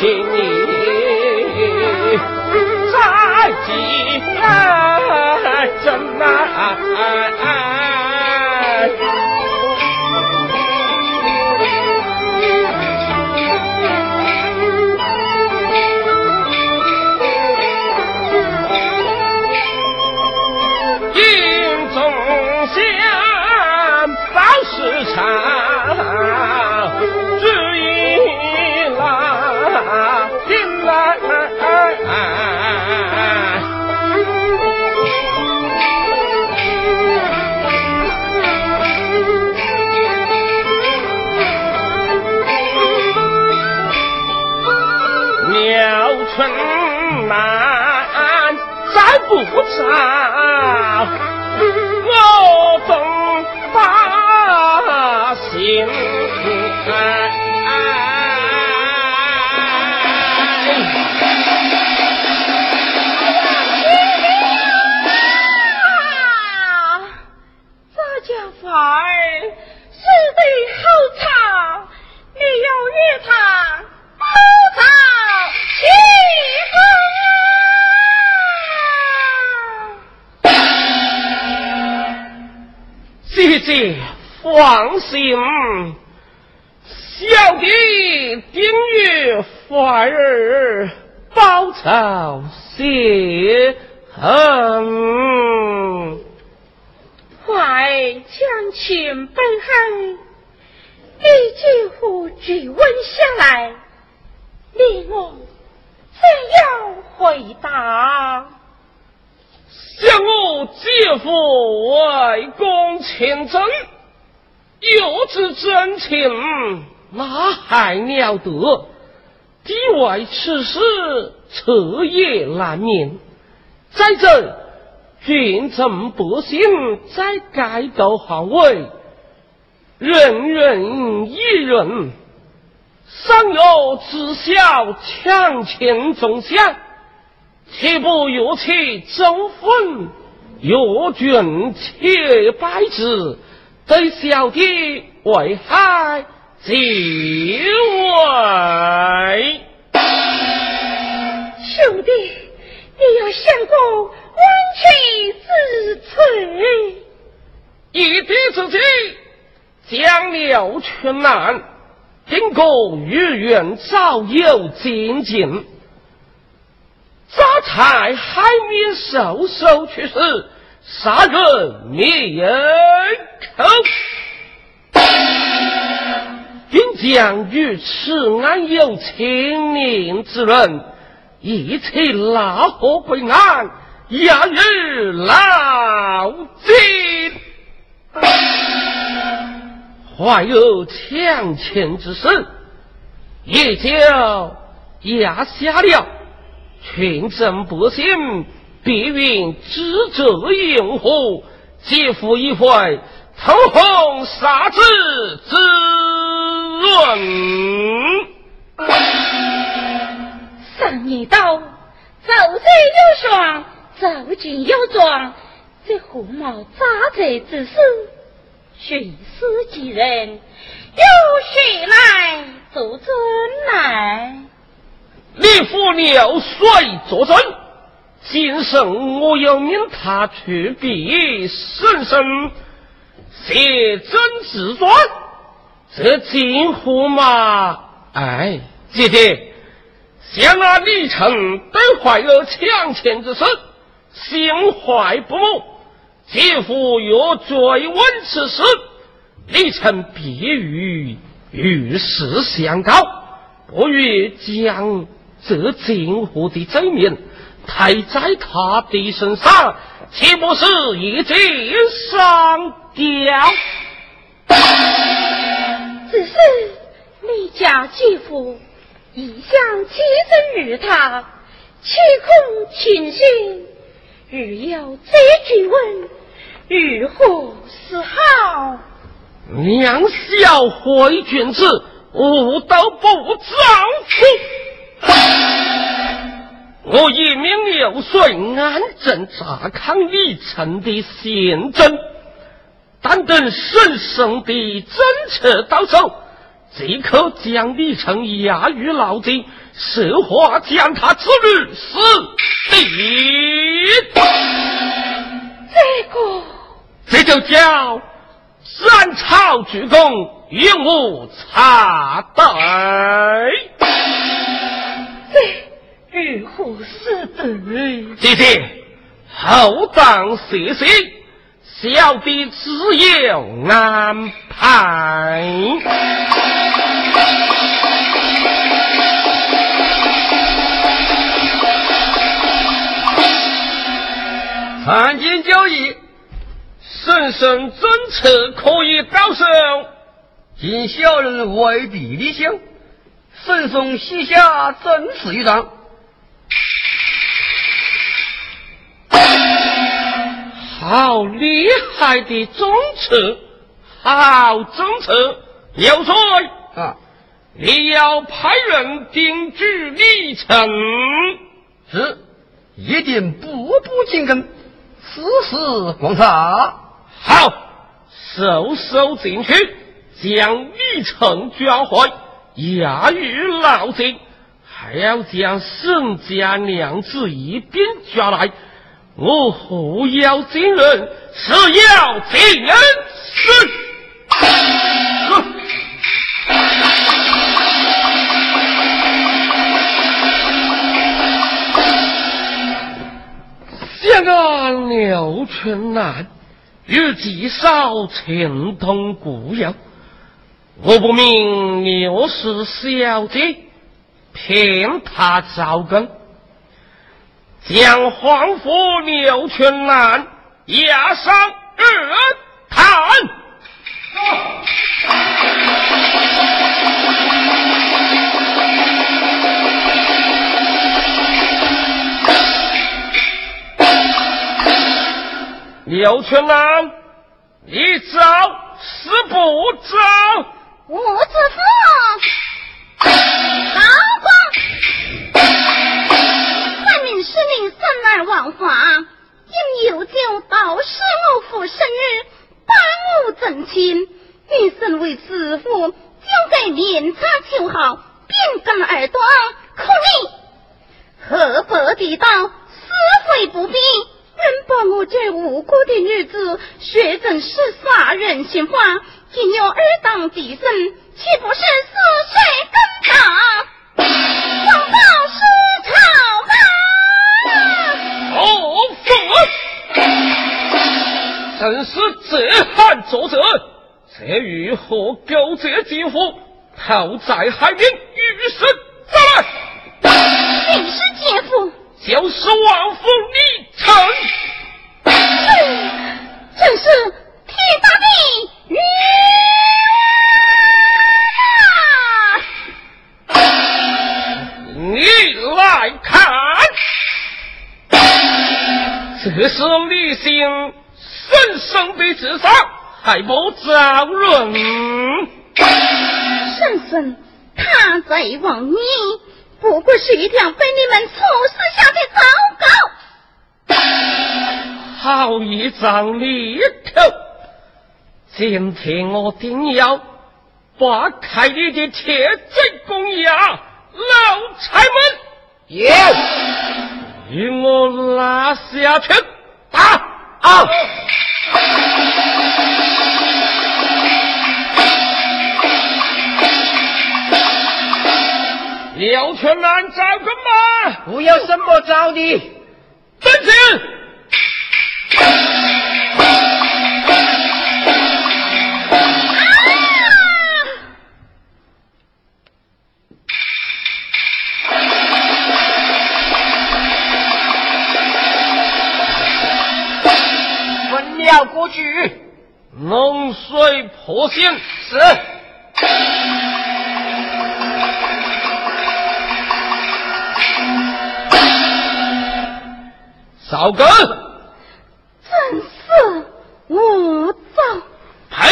你再提之他。放心，小弟定与怀儿报仇雪恨。怀将亲本恨，你几乎追问下来，你我怎样回答？向我姐夫为公亲政。有之真情，那还了得？地外此事，彻夜难眠。再者，群臣百姓在街道巷尾，人人异人，尚有知晓强情中下，岂不若其争分，有君且败之？对小弟为害即为，兄弟，你有想过亡妻之罪？一敌之计，将了全难，定公玉愿早有精进，杂才海面受受去世。杀人灭人口，并将于此案有亲命之人，一起拉河归案，押于牢监。怀有强钱之事，也就压下了群众百姓。必云知者应乎？劫富一回，投红杀子之论。上一刀，走贼有双，走进有壮。这胡毛扎贼之事，寻思几人？由谁来做证来？李府留水作证。今生我有命他出笔生生写真自传，这近乎嘛？哎，姐姐，像那李成对怀了抢钱之事，心怀不睦，姐夫若追问此事，李成必于与世相告，不如将这近乎的罪名。抬在他的身上，岂不是一箭上吊？只是你家继父一向欺身于他，岂恐情心？欲有这句问，如何是好？娘小回君子，吾都不造福。我一命流水，安正查看李成的行踪，但等神圣的政策到手，即可将李成押于牢监，设法将他子女死地。这个，这就叫斩草鞠躬，永无差待。何是得？姐姐，后当谢谢，小弟自有安排。参见交易，神圣政策可以到手，请小人未必立想，神送西下赠赐一张。好厉害的政策，好政策！刘帅啊，你要派人定居历城，是，一定步步紧跟，时时观察。好，手手进去，将李城抓回，押于牢监，还要将沈家娘子一并抓来。我何要惊人，是要惊人是。想啊，刘春兰与季少情同故友，我不明刘氏小姐骗他招根。将皇甫刘全兰押上日坛。刘全兰，你走是不走？我走，老公。是你生儿忘法，因有酒到使我父生日，把我赠亲。你身为知府，就该连插秋毫，变根而断。可你河北地道，是非不避，仍把我这无辜的女子学成是杀人刑罚，今有二当地身，岂不是死水更大？王道是朝吗？哦，父，正是这汉作者，这如何勾结奸夫，投在海边，遇神再来？你是奸夫？就是王府李成。正是铁打的冤啊！你来看。这是李姓神圣的智商，还不招人。婶婶，他在望你，不过是一条被你们处死下的糟糕。好一张利头！今天我定要扒开你的铁嘴公牙，老柴门。耶！与我拉下去！打！啊！刘全安找个马，不要什么找你，等阵。分了过去，龙水破线是。少根，真是无招。呸！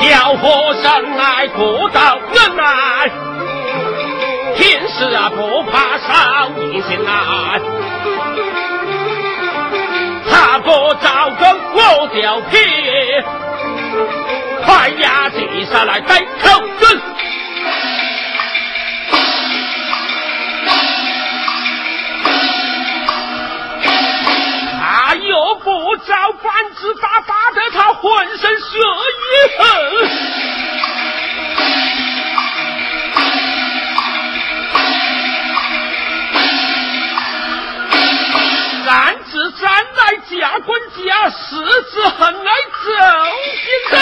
调和神来过道人来，天时啊不怕少年先来，他不招根我就撇，快呀接下来带口准。他又不招反子打，打得他浑身血一横。三子战来架棍架，四子横来走金针。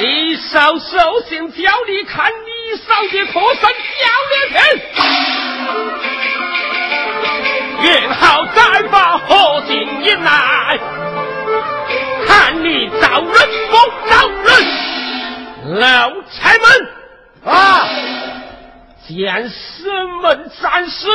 你少首先叫你看你少的破山叫两天，愿好再把何进引来，看你招人不招人。老柴们啊，见师门战士啊！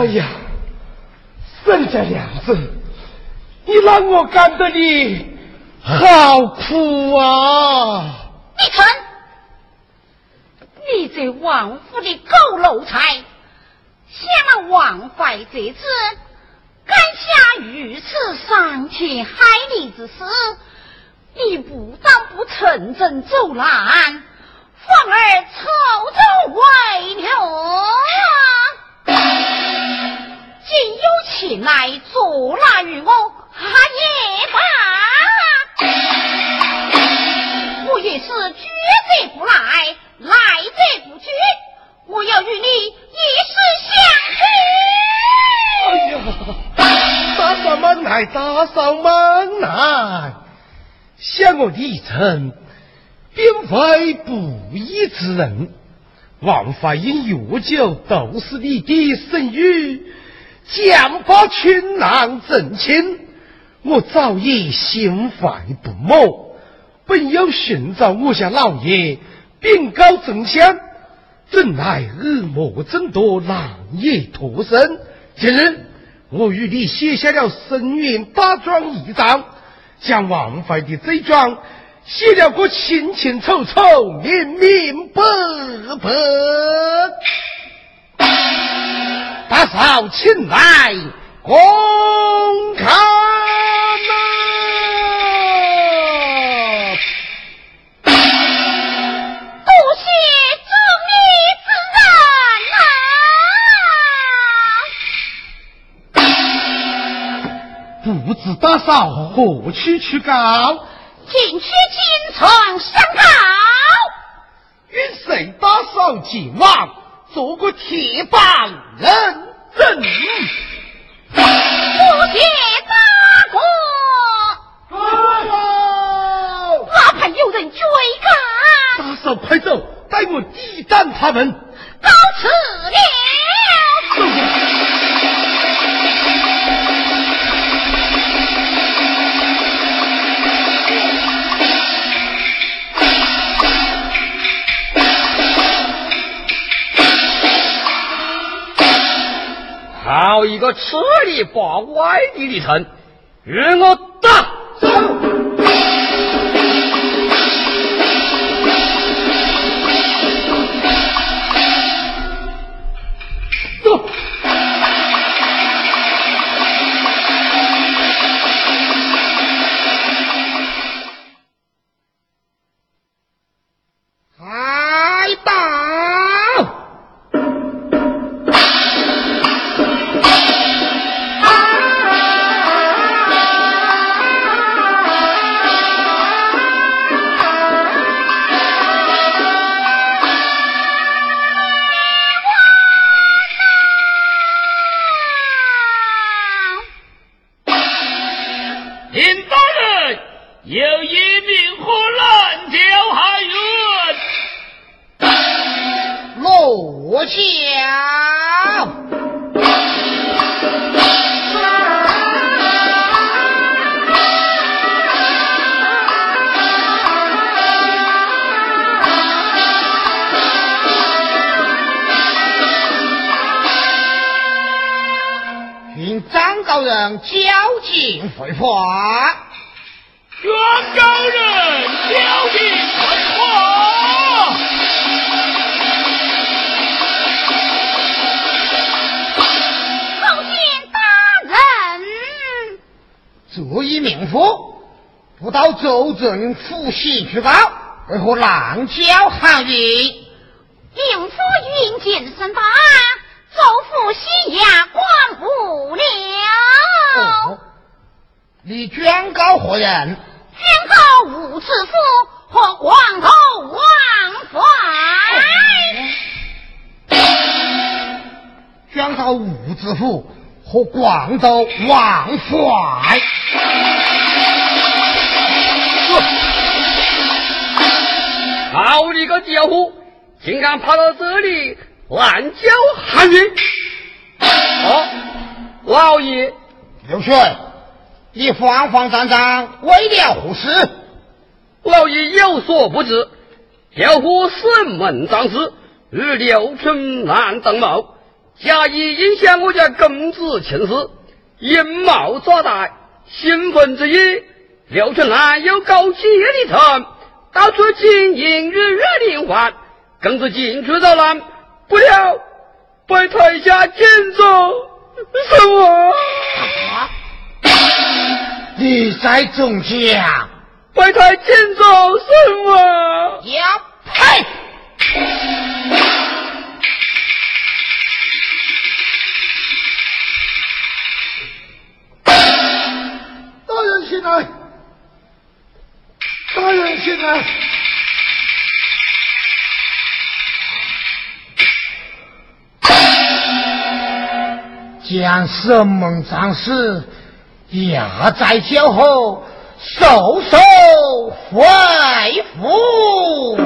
哎呀，沈家娘子，你让我感到你好苦啊！你看，你这王府的狗奴才，想了王怀这次敢下如此伤天害理之事，你不但不趁阵走难，反而臭走为了。今有情来阻拦于我，还也罢。我也是绝者不来，来者不拒。我要与你一世相许。哎呀，大嫂门来，大嫂门来，想我李成，并非不义之人。王法因药酒斗死你的声誉，将把群郎正亲，我早已心怀不满，本要寻找我家老爷禀告真相，怎奈恶魔增多，难以脱身。今日我与你写下了声援大状一章，将王怀的罪状。写了个清清楚楚、明明白白。大嫂，请来公看呐！多谢忠义之人呐！不知大嫂何去去告？进去京城上告，与谁大嫂前往，做个铁棒人证。多谢大哥，哪怕有人追赶，大嫂快走，带我抵挡他们。告辞了。好一个吃里扒外的城，与我打走！周镇府西去告，为何浪交寒云？应付云见审办，州府西衙管不了。哦，你捐告何人？宣告吴知府和广州王怀。宣告吴知府和广州王帅。好你个家伙，竟敢跑到这里乱叫韩语！哦，老爷，刘顺，你慌慌张张为了何事？老爷有所不知，刁虎是门长子，与刘春兰登谋，假意影响我家公子情事，阴谋作歹。兴奋之夜，刘春兰有高洁的城。到处经营日月连环，更是进出扰乱，不料被台下见着什么？你在中奖？被台见着什么？呀呸！大人醒来！大人进来！将神门长史押在脚后，受受怀服。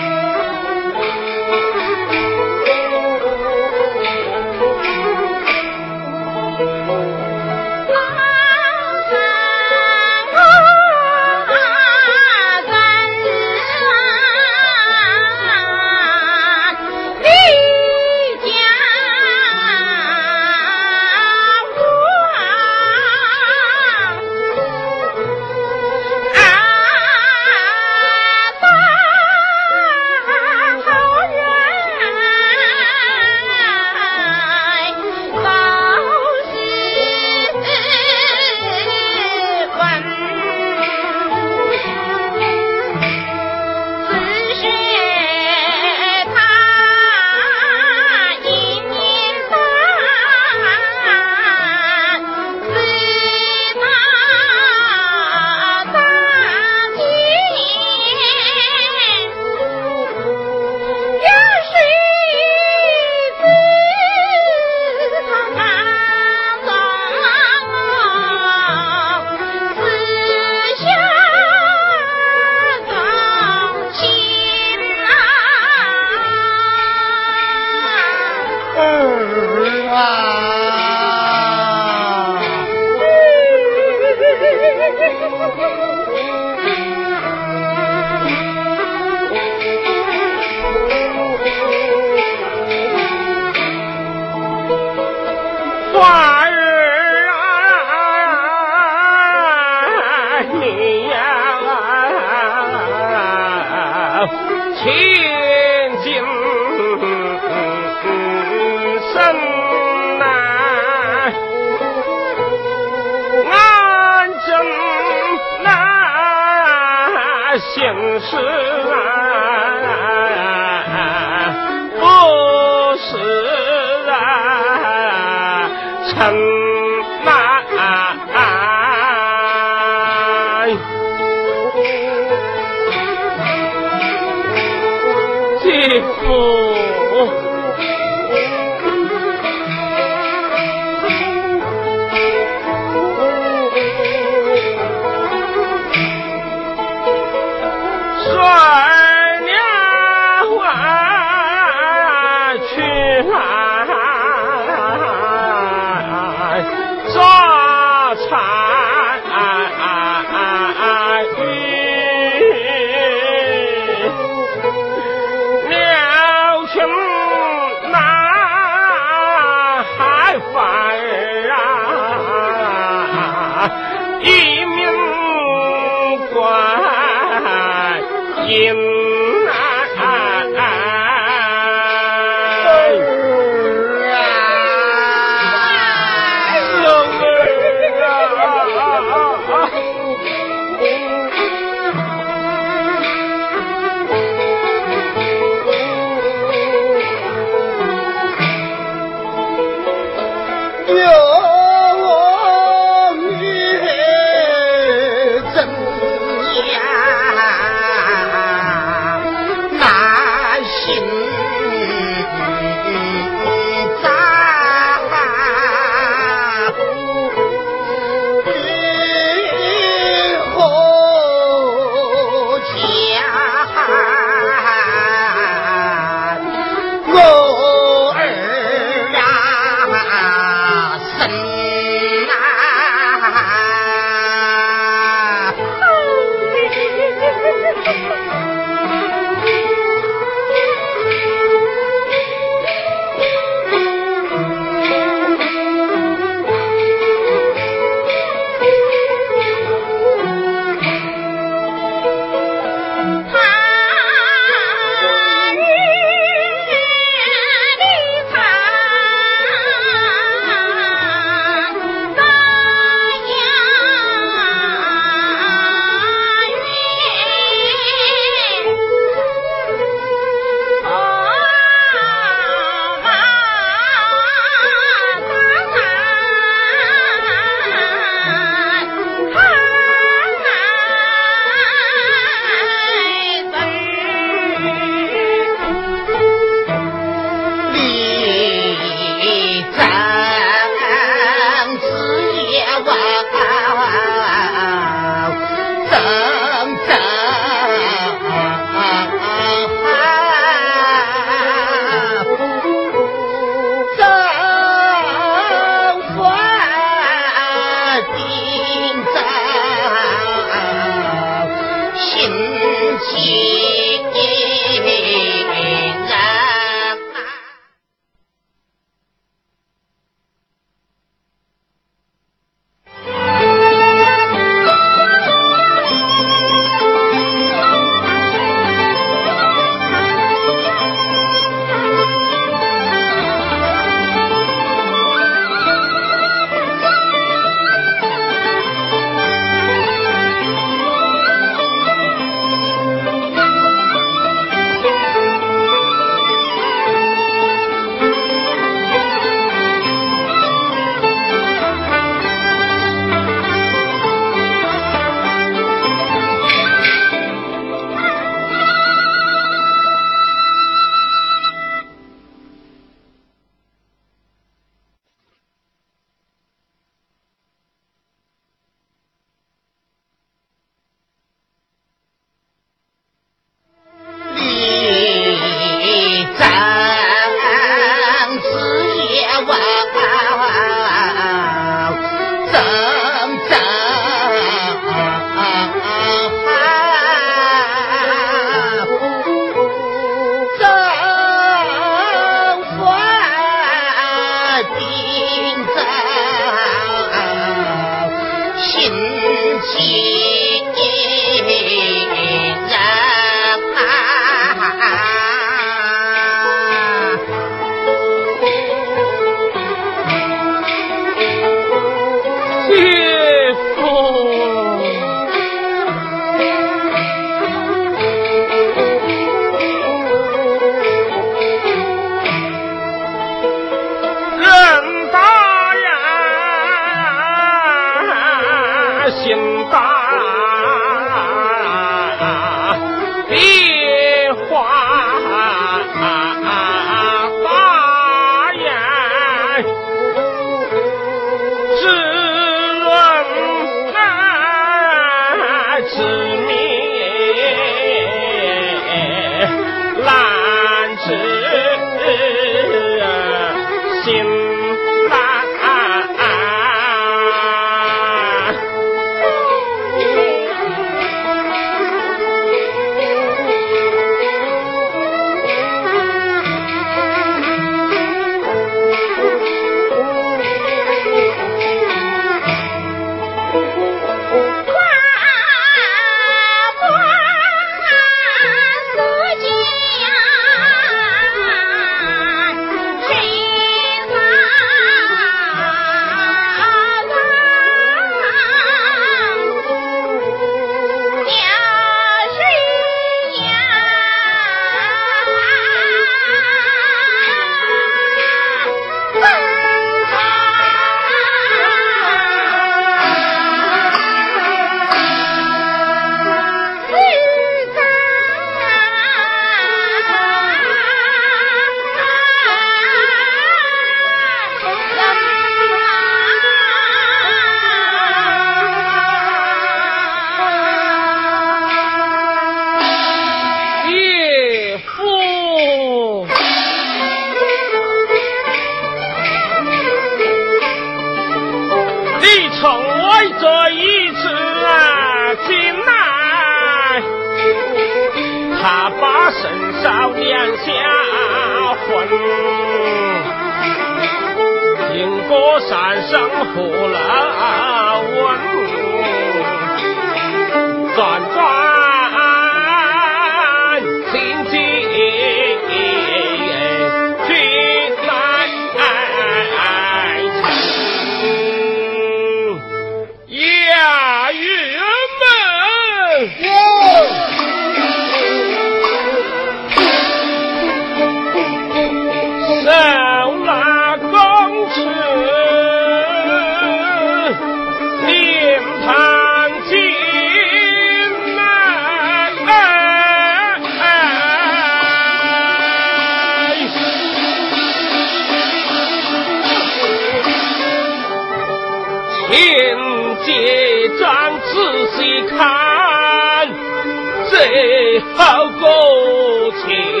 好过情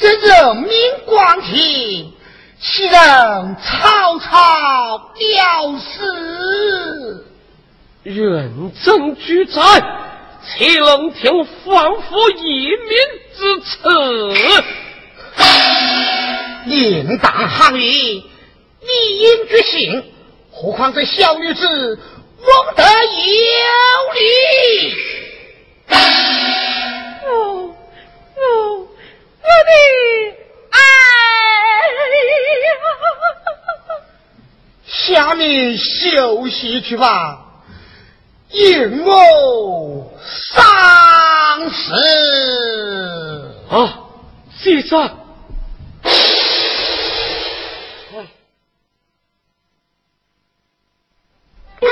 这人命光天。岂能草草了事？认真居在，岂能听放夫一命之词？应当行礼，理应举行。何况这小女子，枉得有礼。我我我的。下面休息去吧，引我上时啊，记着。群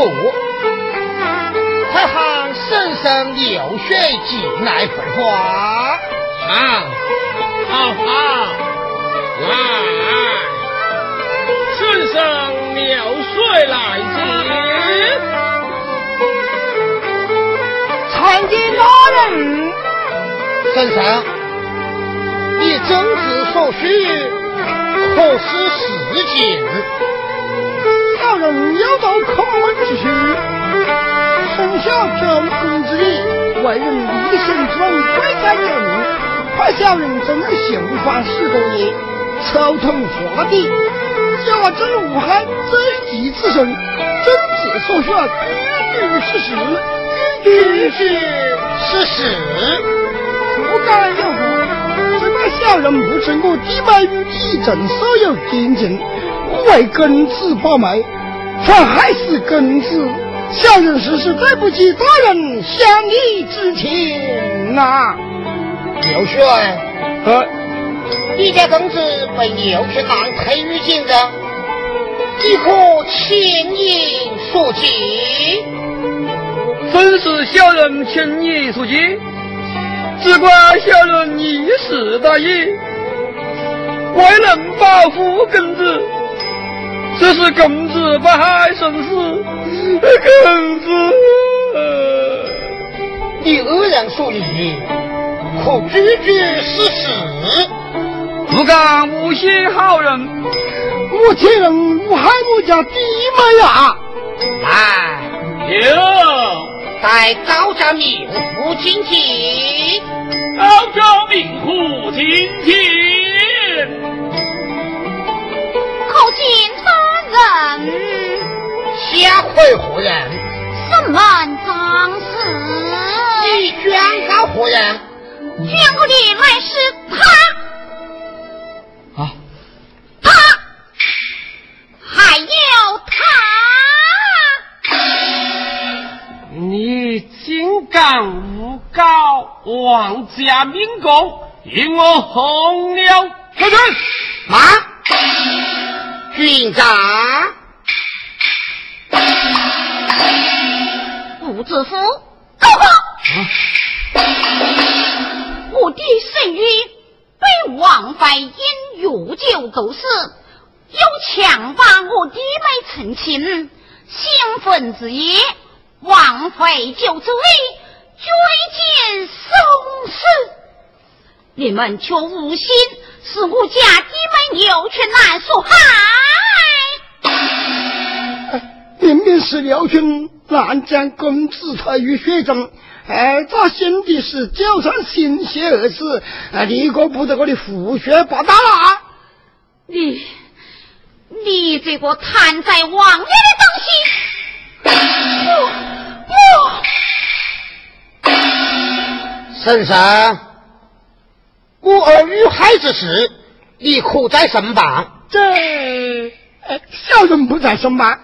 信稳固，快喊婶婶流水进来分话。好，好好，来，顺生流水来进。参见大人，婶婶，你政治所需，可是事情？小人有道叩问之需，从小周公之礼，为人立行之中，贵在人，快小人真能修法十多年，抽头画笔，假正无害，追击此生，政治所需，句句是实，句句是事。不敢有误，只怕小人不知我弟妹与李正所有见证，无为根子把媒，反害死根子。小人实是对不起大人向你之情呐、刘雪，呃，你家公子被刘学堂推于警人，你可轻言说起？真是小人轻言所及，只怪小人一时大意，未能保护公子，这是根子不害生死，根子。你恶人所言，可句句是实。不敢诬陷好人，我此人无害我家弟妹啊！来，有，待高家名户亲戚。高家名户听听。下回何人？审问张氏，你宣告何人？卷过的乃是他，啊，他，还有他。你竟敢诬告王家民工，引我红了出去！马，军长，伍知夫，高考。我的身孕被王妃因药酒毒死，又强把我弟妹成亲，兴奋之夜，王妃就罪，追荐送死。你们却无心，是我家弟妹牛群难所害。明明是辽军南将公子推于雪中，哎，咋显的是脚上心血而死？啊，你个不得我的胡说八道啊！你，你这个贪在王爷的东西！我我，婶婶，我儿遇害之时，你可在身旁？这，哎，小人不在身旁。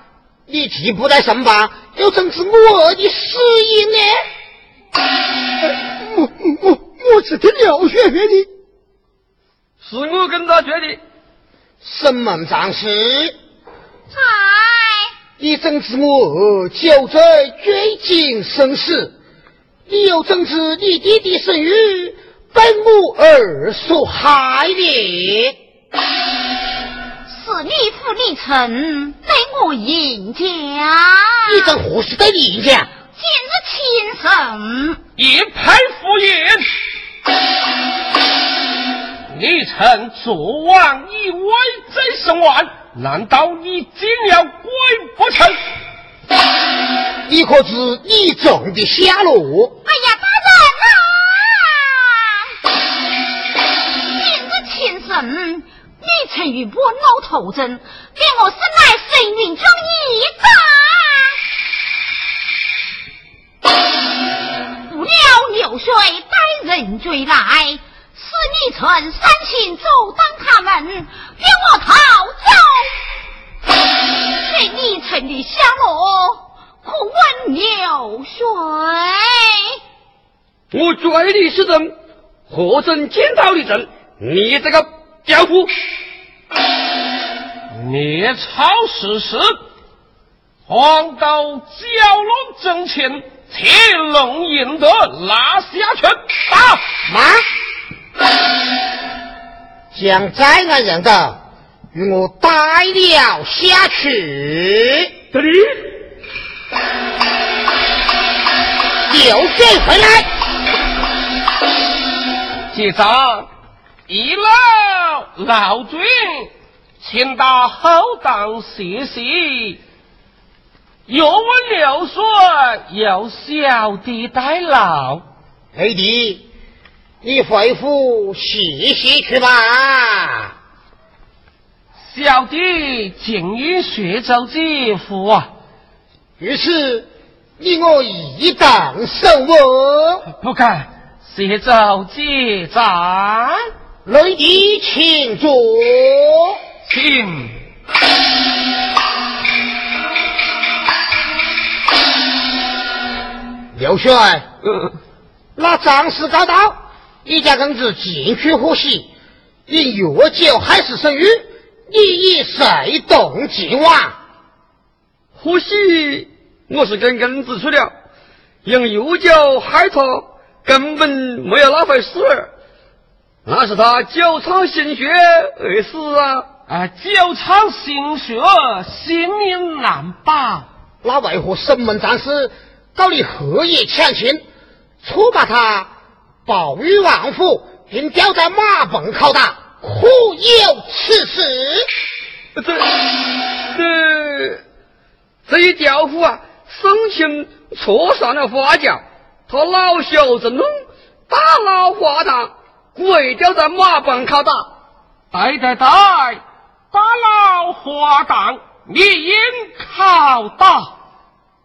你既不在身旁，又怎知我儿的死因呢？哎我我我是听刘雪说的。是我跟他决的。审问张氏，在你怎知我儿就在追紧生死？你又怎知你弟弟生育被我儿所害的？是你父你臣对我严家，你怎何时对你家？今日亲生。一派胡言！你曾昨晚以为在身外，难道你进了鬼不成？你可知你中的下落？哎呀，大人日亲生，你曾与我老头子，给我生来神云中一打。不料流水带人追来，使你趁三秦阻挡他们，给我逃走。这你趁的下落，可问流水？我追你是真，何曾见到你真？你这个刁妇！聂超事实，黄刀蛟龙争前，铁龙赢得拿下拳。打妈，将在案人的与我带了下去。这里，刘备回来。接着，一老老君。请到后堂歇息，若问流水，由小弟代劳。弟弟，你回府歇息去吧。小弟敬于薛州姐夫啊。于是你我一等生问。不敢，薛州姐在。雷迪，请坐。请刘帅，那张氏高道，你家公子进去呼吸，饮药酒害死生育，你以谁动计往？呼吸，我是跟公子去了，用药酒害他，根本没有那回事儿，那是他久藏心血而死啊。啊，久藏心血，性命难保。那为何守门战士搞你黑夜抢亲，错把他暴于王府，并吊在马棚拷打？可有此事？这这这一刁妇啊，生前错上了花轿，他老小子弄，大闹花堂，跪掉在马棚拷打。对对对！打老花当，你应拷打。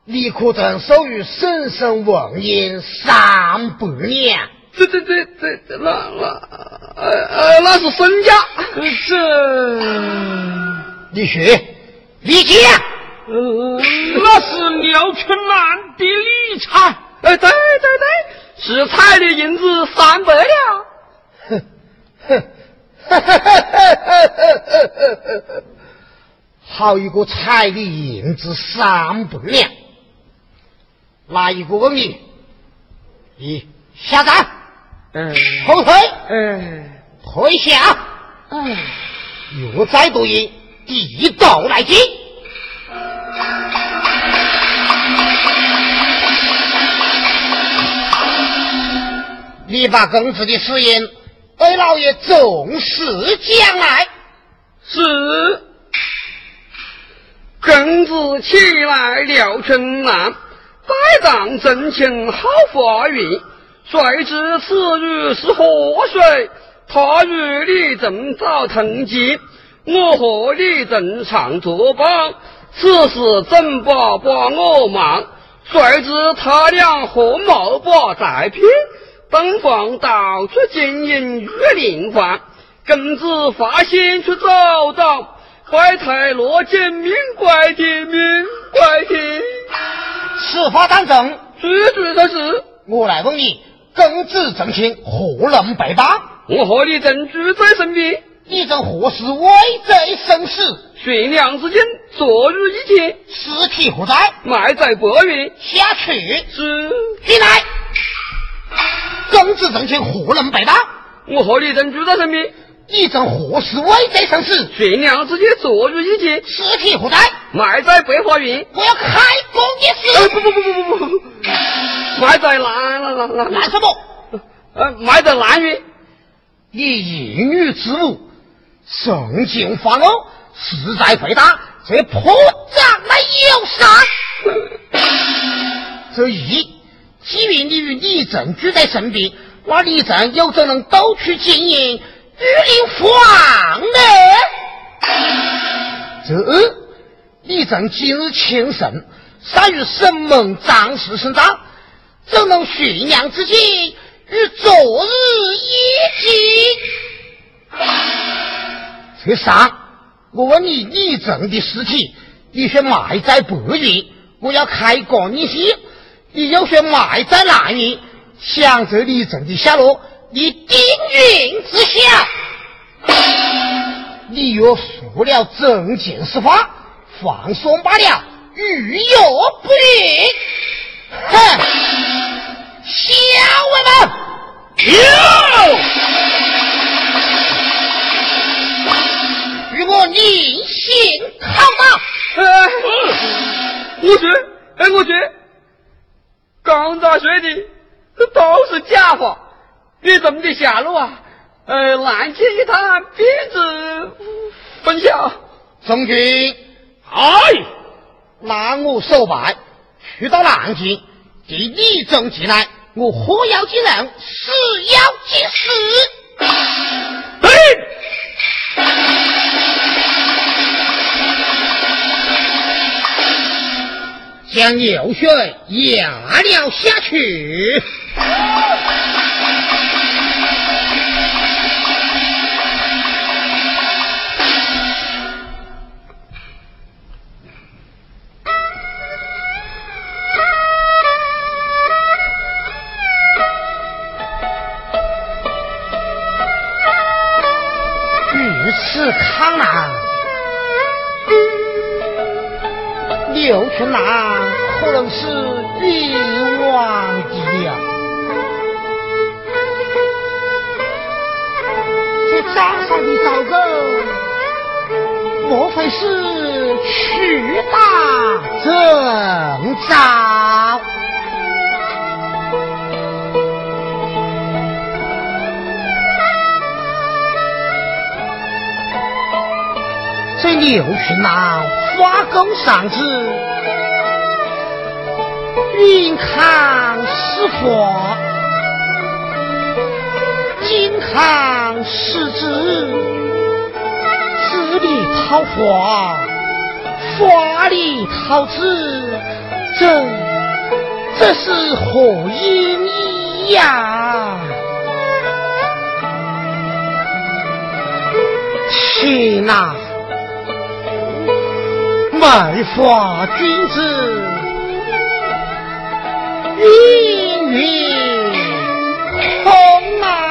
李可曾授予生生文银三百年？这这这这这那那呃呃那是身家。这李雪，李杰，呃那是刘春兰的理财。呃对对对，是彩礼银子三百两。哼哼。哈哈哈哈哈！好一个彩礼银子三百两，哪一个问你？你下站，嗯，后退，嗯，退下，嗯，若再多言，地道来进。你把公子的誓言。二老爷重视将来，是公子起来了春兰，拜当真情好发云。谁知此日是祸水？他与李正早同济，我和李正常作伴。此事怎把把我忙？谁知他俩合谋把在骗？东方到处经营玉林坊，公子发现去找到，怪胎落井命怪天命怪天。此话当真？句句都是。我来问你，公子正卿何能被绑？我和你正住在身边。你正何时危在生死？悬梁之间，昨日一天。尸体何在？埋在白云。下去。是。进来。公子正卿何能被绑？我和李正住在身边。你正何时外在生死？悬梁之间，昨日一天。尸体何在？埋在白花园。我要开工的事。不不不不不不不，埋在南南南南什么？呃，埋在南云。你淫女之母，神经发怒，实在回答，这破掌来有杀。这一。既然你与李正住在身边，那李正又怎能到处经营御林房呢？这李正今日请神，善于生盟张氏生长，怎能悬梁自己与昨日一起？这上，我问你李正的尸体，你却埋在白云，我要开棺你行。你又说埋在哪里，想着李正的下落，你定云之下，你若输了真情实话，放松罢了，欲有不允。哼，小娃们，有。与我另行考打。哎，我去，哎，我去，刚才说的都是假话，你怎么的下落啊？呃，南京一趟，兵子分晓。中军，哎，拿我手牌，去到南京，替李忠进来，我何要进人，死要进死。对。将流水压了下去。刘群郎可能是冤枉的了，这账上的糟狗，莫非是屈打正着？这牛群郎花工上子，云康是花，金康是子，子里讨花，花里讨子，这这是何意呀？天哪！卖花君子，云云空啊！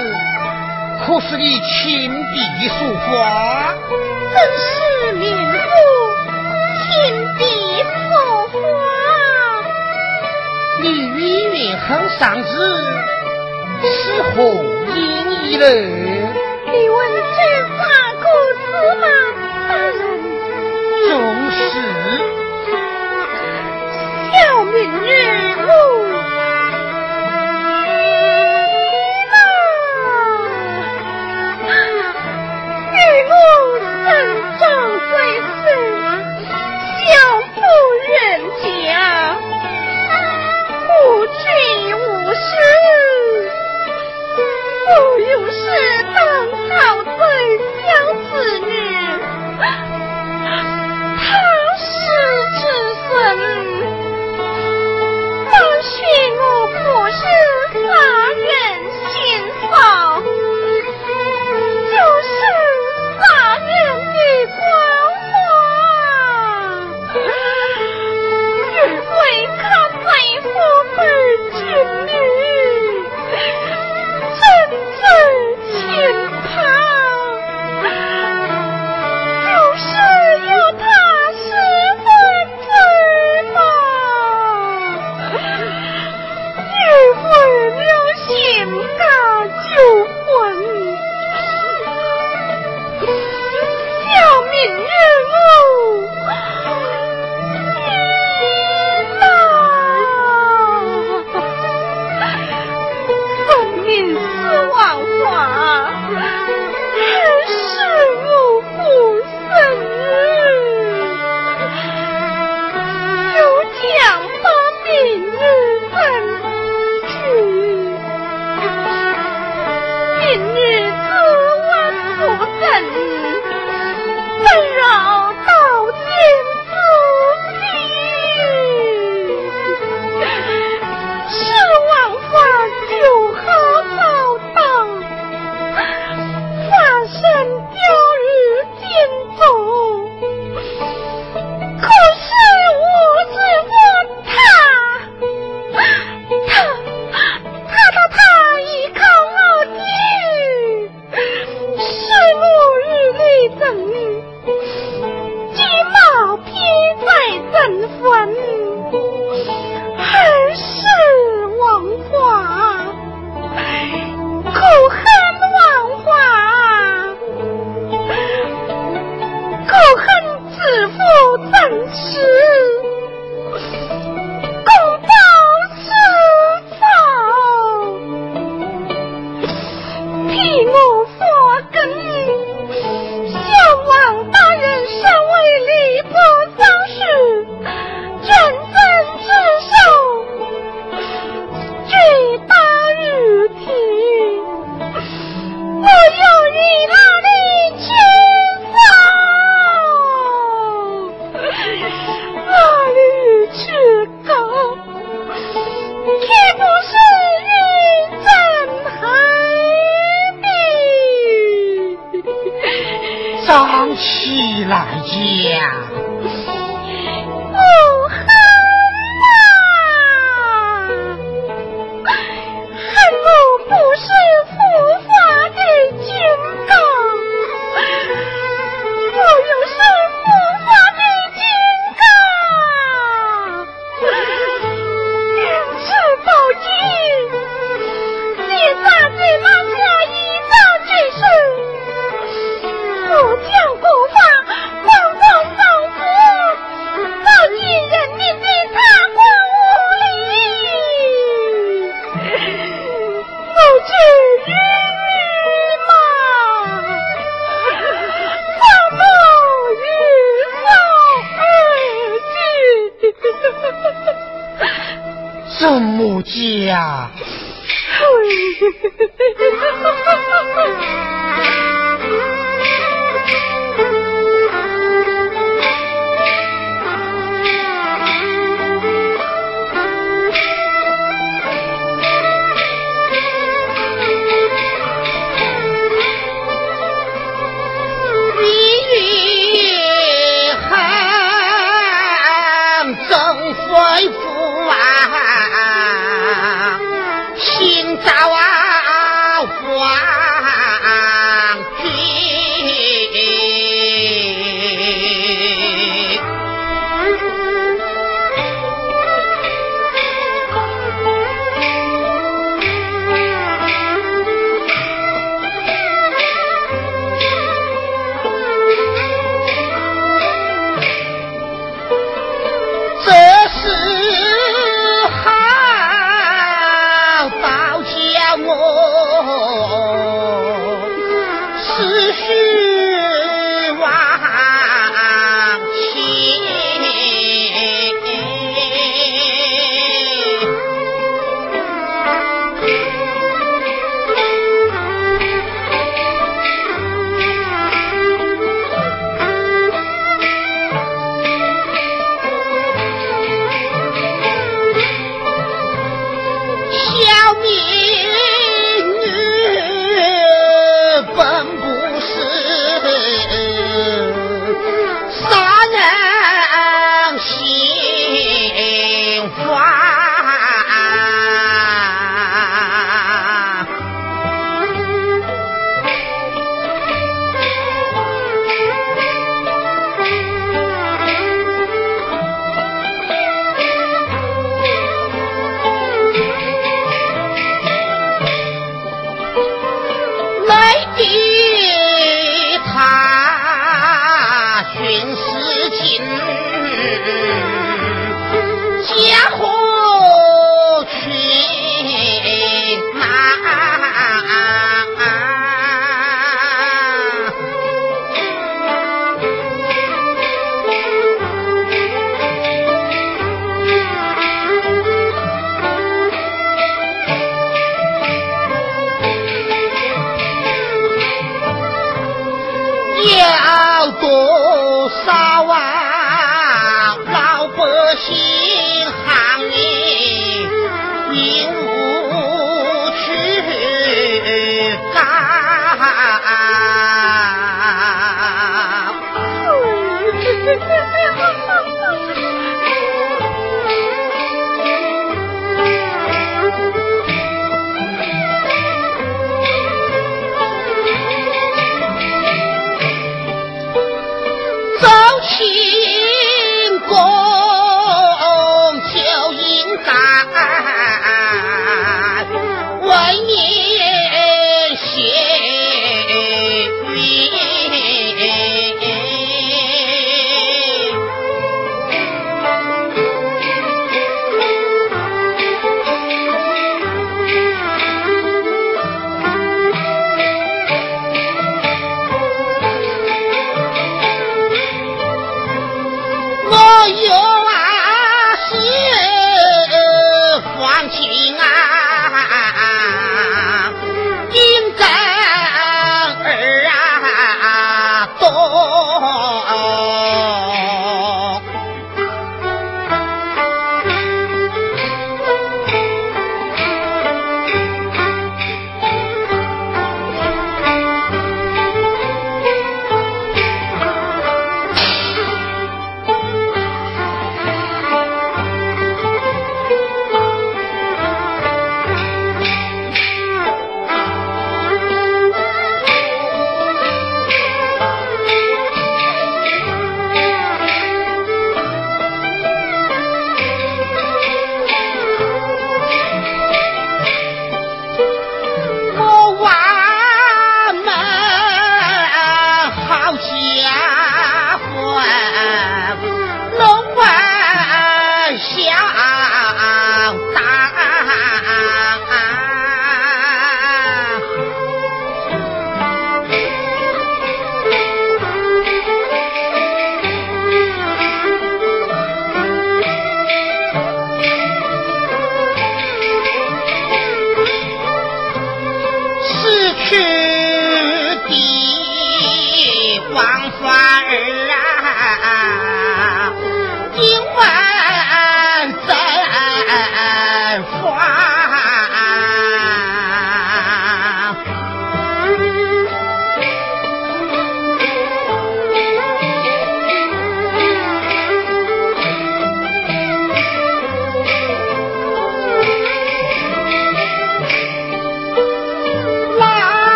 可是你亲笔书法？真是名副亲笔书法。你与云横上子是何意义呢？你问这八个字吗，大人？正是。小明日母。次日。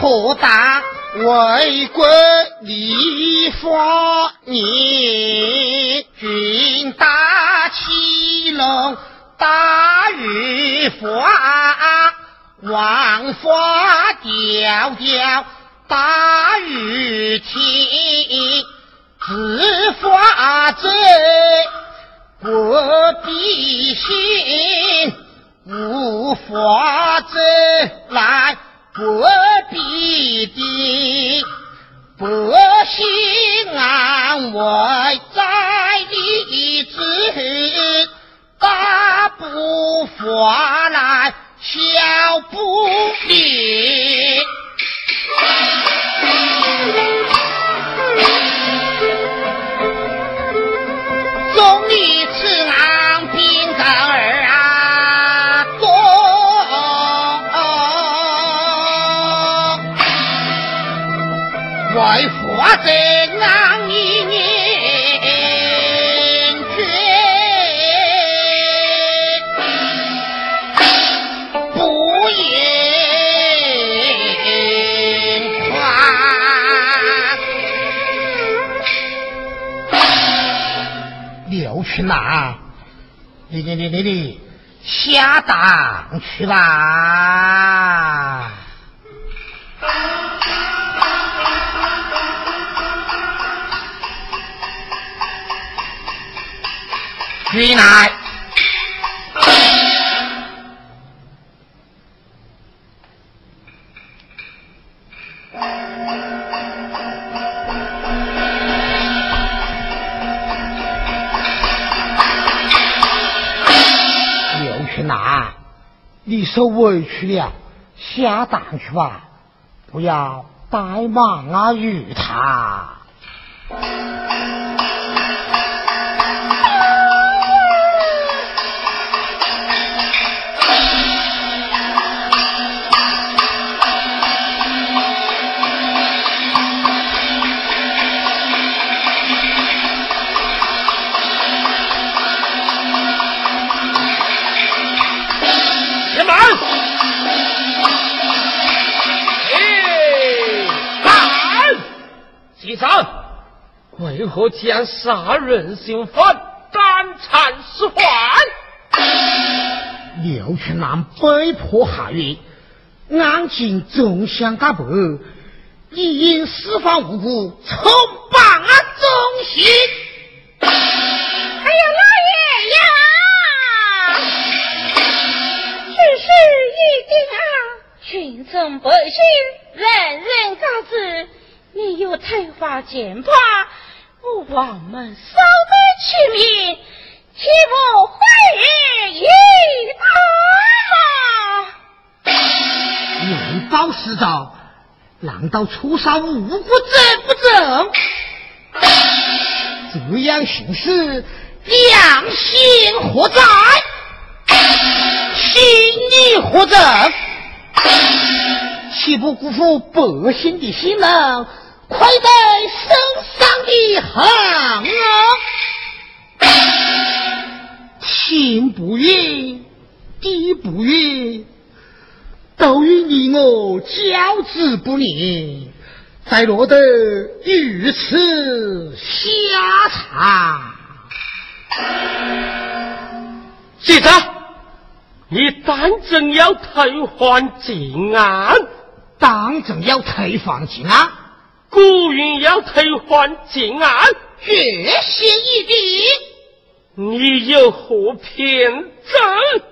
何打？为国立法，你君大起龙，大日发，王法调调，大日天，执法者不必心，无法者来。不必的，不幸啊我在你一次，大不法来小不离，终于此安平等。怎让你眼不言快？你又去哪？你你你你你下档去啦。君来，刘群呐，你受委屈了，下当去吧，不要怠慢啊于他。局长，为何将杀人刑犯单缠使唤？刘全南被迫下狱，案情总相大白，已因司法无辜，从办案中心。哎呀，老爷呀！此事已定啊，群众百姓人人皆知，你有退法剑法，我王们扫地取名，岂不毁于一旦吗？人报私诏，难道出杀无辜者不正？这样行事，良心何在？心意何在？岂不辜负百姓的心能，愧对圣上的恒啊！天不怨，地不怨，都与你我交织不离，才落得如此下场。局长，你当真要退还靖安？当真要退还靖安，古云要退还靖安，决心已定。你有何凭证？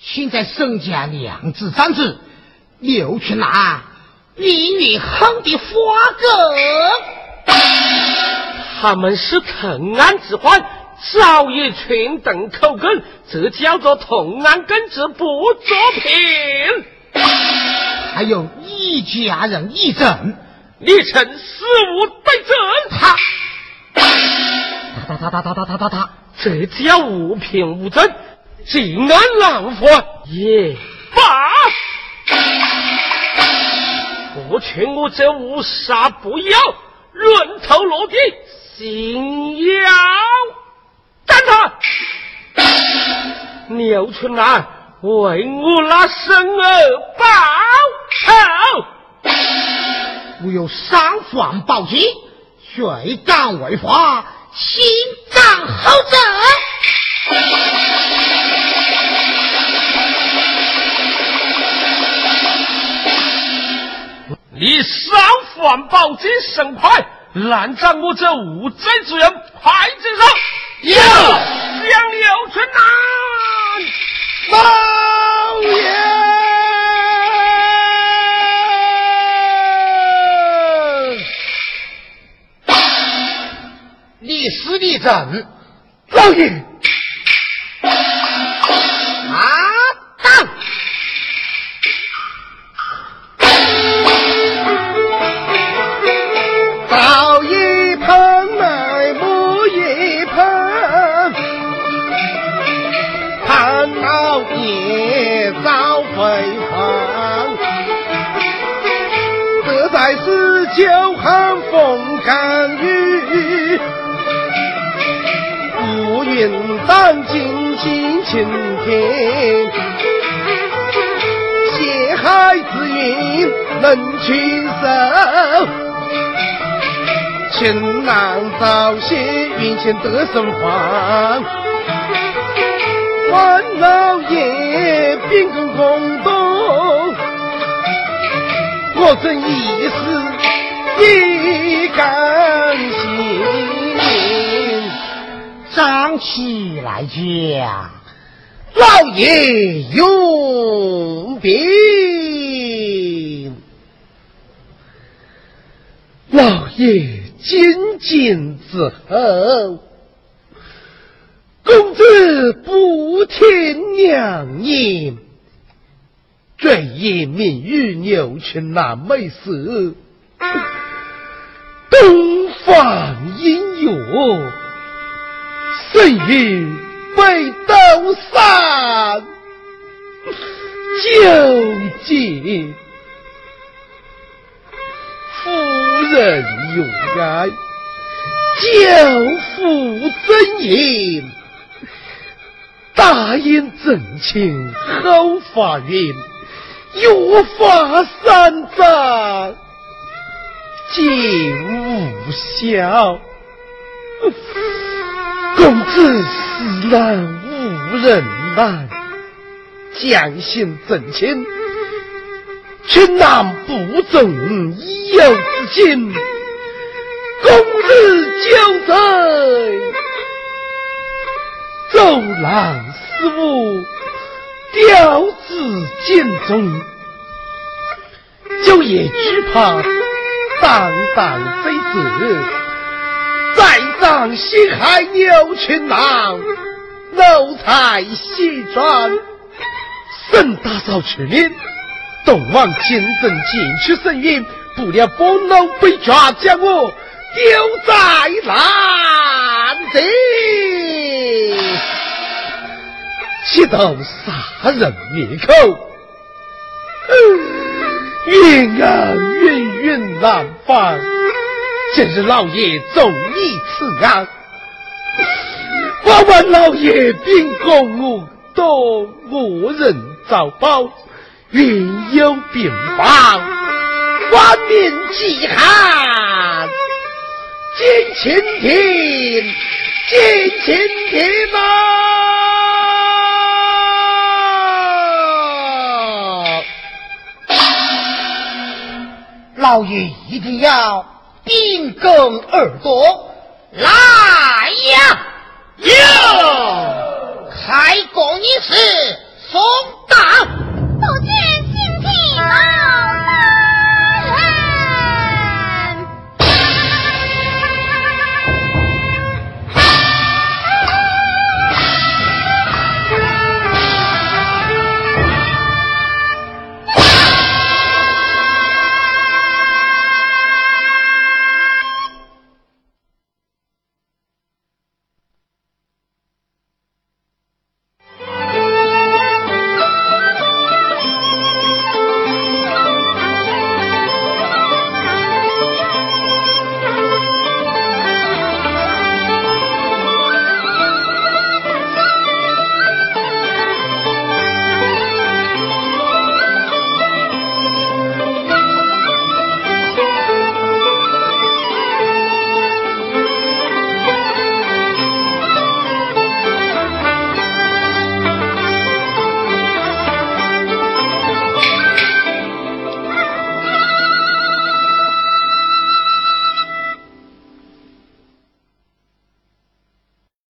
现在沈家两子长子，刘群南命运横的花梗。他们是同案之患，早已全等口根，这叫做同安根治不作品。还有一家人一证，你臣死无对证。他，他他他他他他他他，这叫无凭无证，尽安浪费也罢。我劝我这无杀不要，人头落地，心要斩他。牛春兰为我那生儿报仇，我有三反宝金，谁敢违法，心脏好走？你三环宝金神快，难在我这无罪之人牌子上。呀，杨流村呐。王爷，你是你朕，老爷。甘雨，乌云挡尽晴晴天。血海之云能群守，情难早些云前得生还。万老爷秉公公道。我真一时一甘心，站起来讲，老爷用兵，老爷进京之后，公子不听娘言。转眼命与牛群那美事，东方音乐，生于北斗山，究竟夫人用爱，教父真言，大言真情好发愿。有法三藏尽无效，公子死难无人难，将心真情，却难不中已有之心。公子就在走廊失误。吊子剑中，就也惧怕当当贼子，再上西海牛群狼，奴才西转，沈大嫂出面，东王金正进去声音，不料波老被抓，将我丢在南地。气到杀人灭口，冤啊冤冤难放。今日老爷纵意此案，我问老爷秉公我多恶人遭报，冤有病亡，万民饥寒，见青天，见青天啊！老爷一定要秉公而断，来呀！哟，开公议事，封达。不见新剃毛。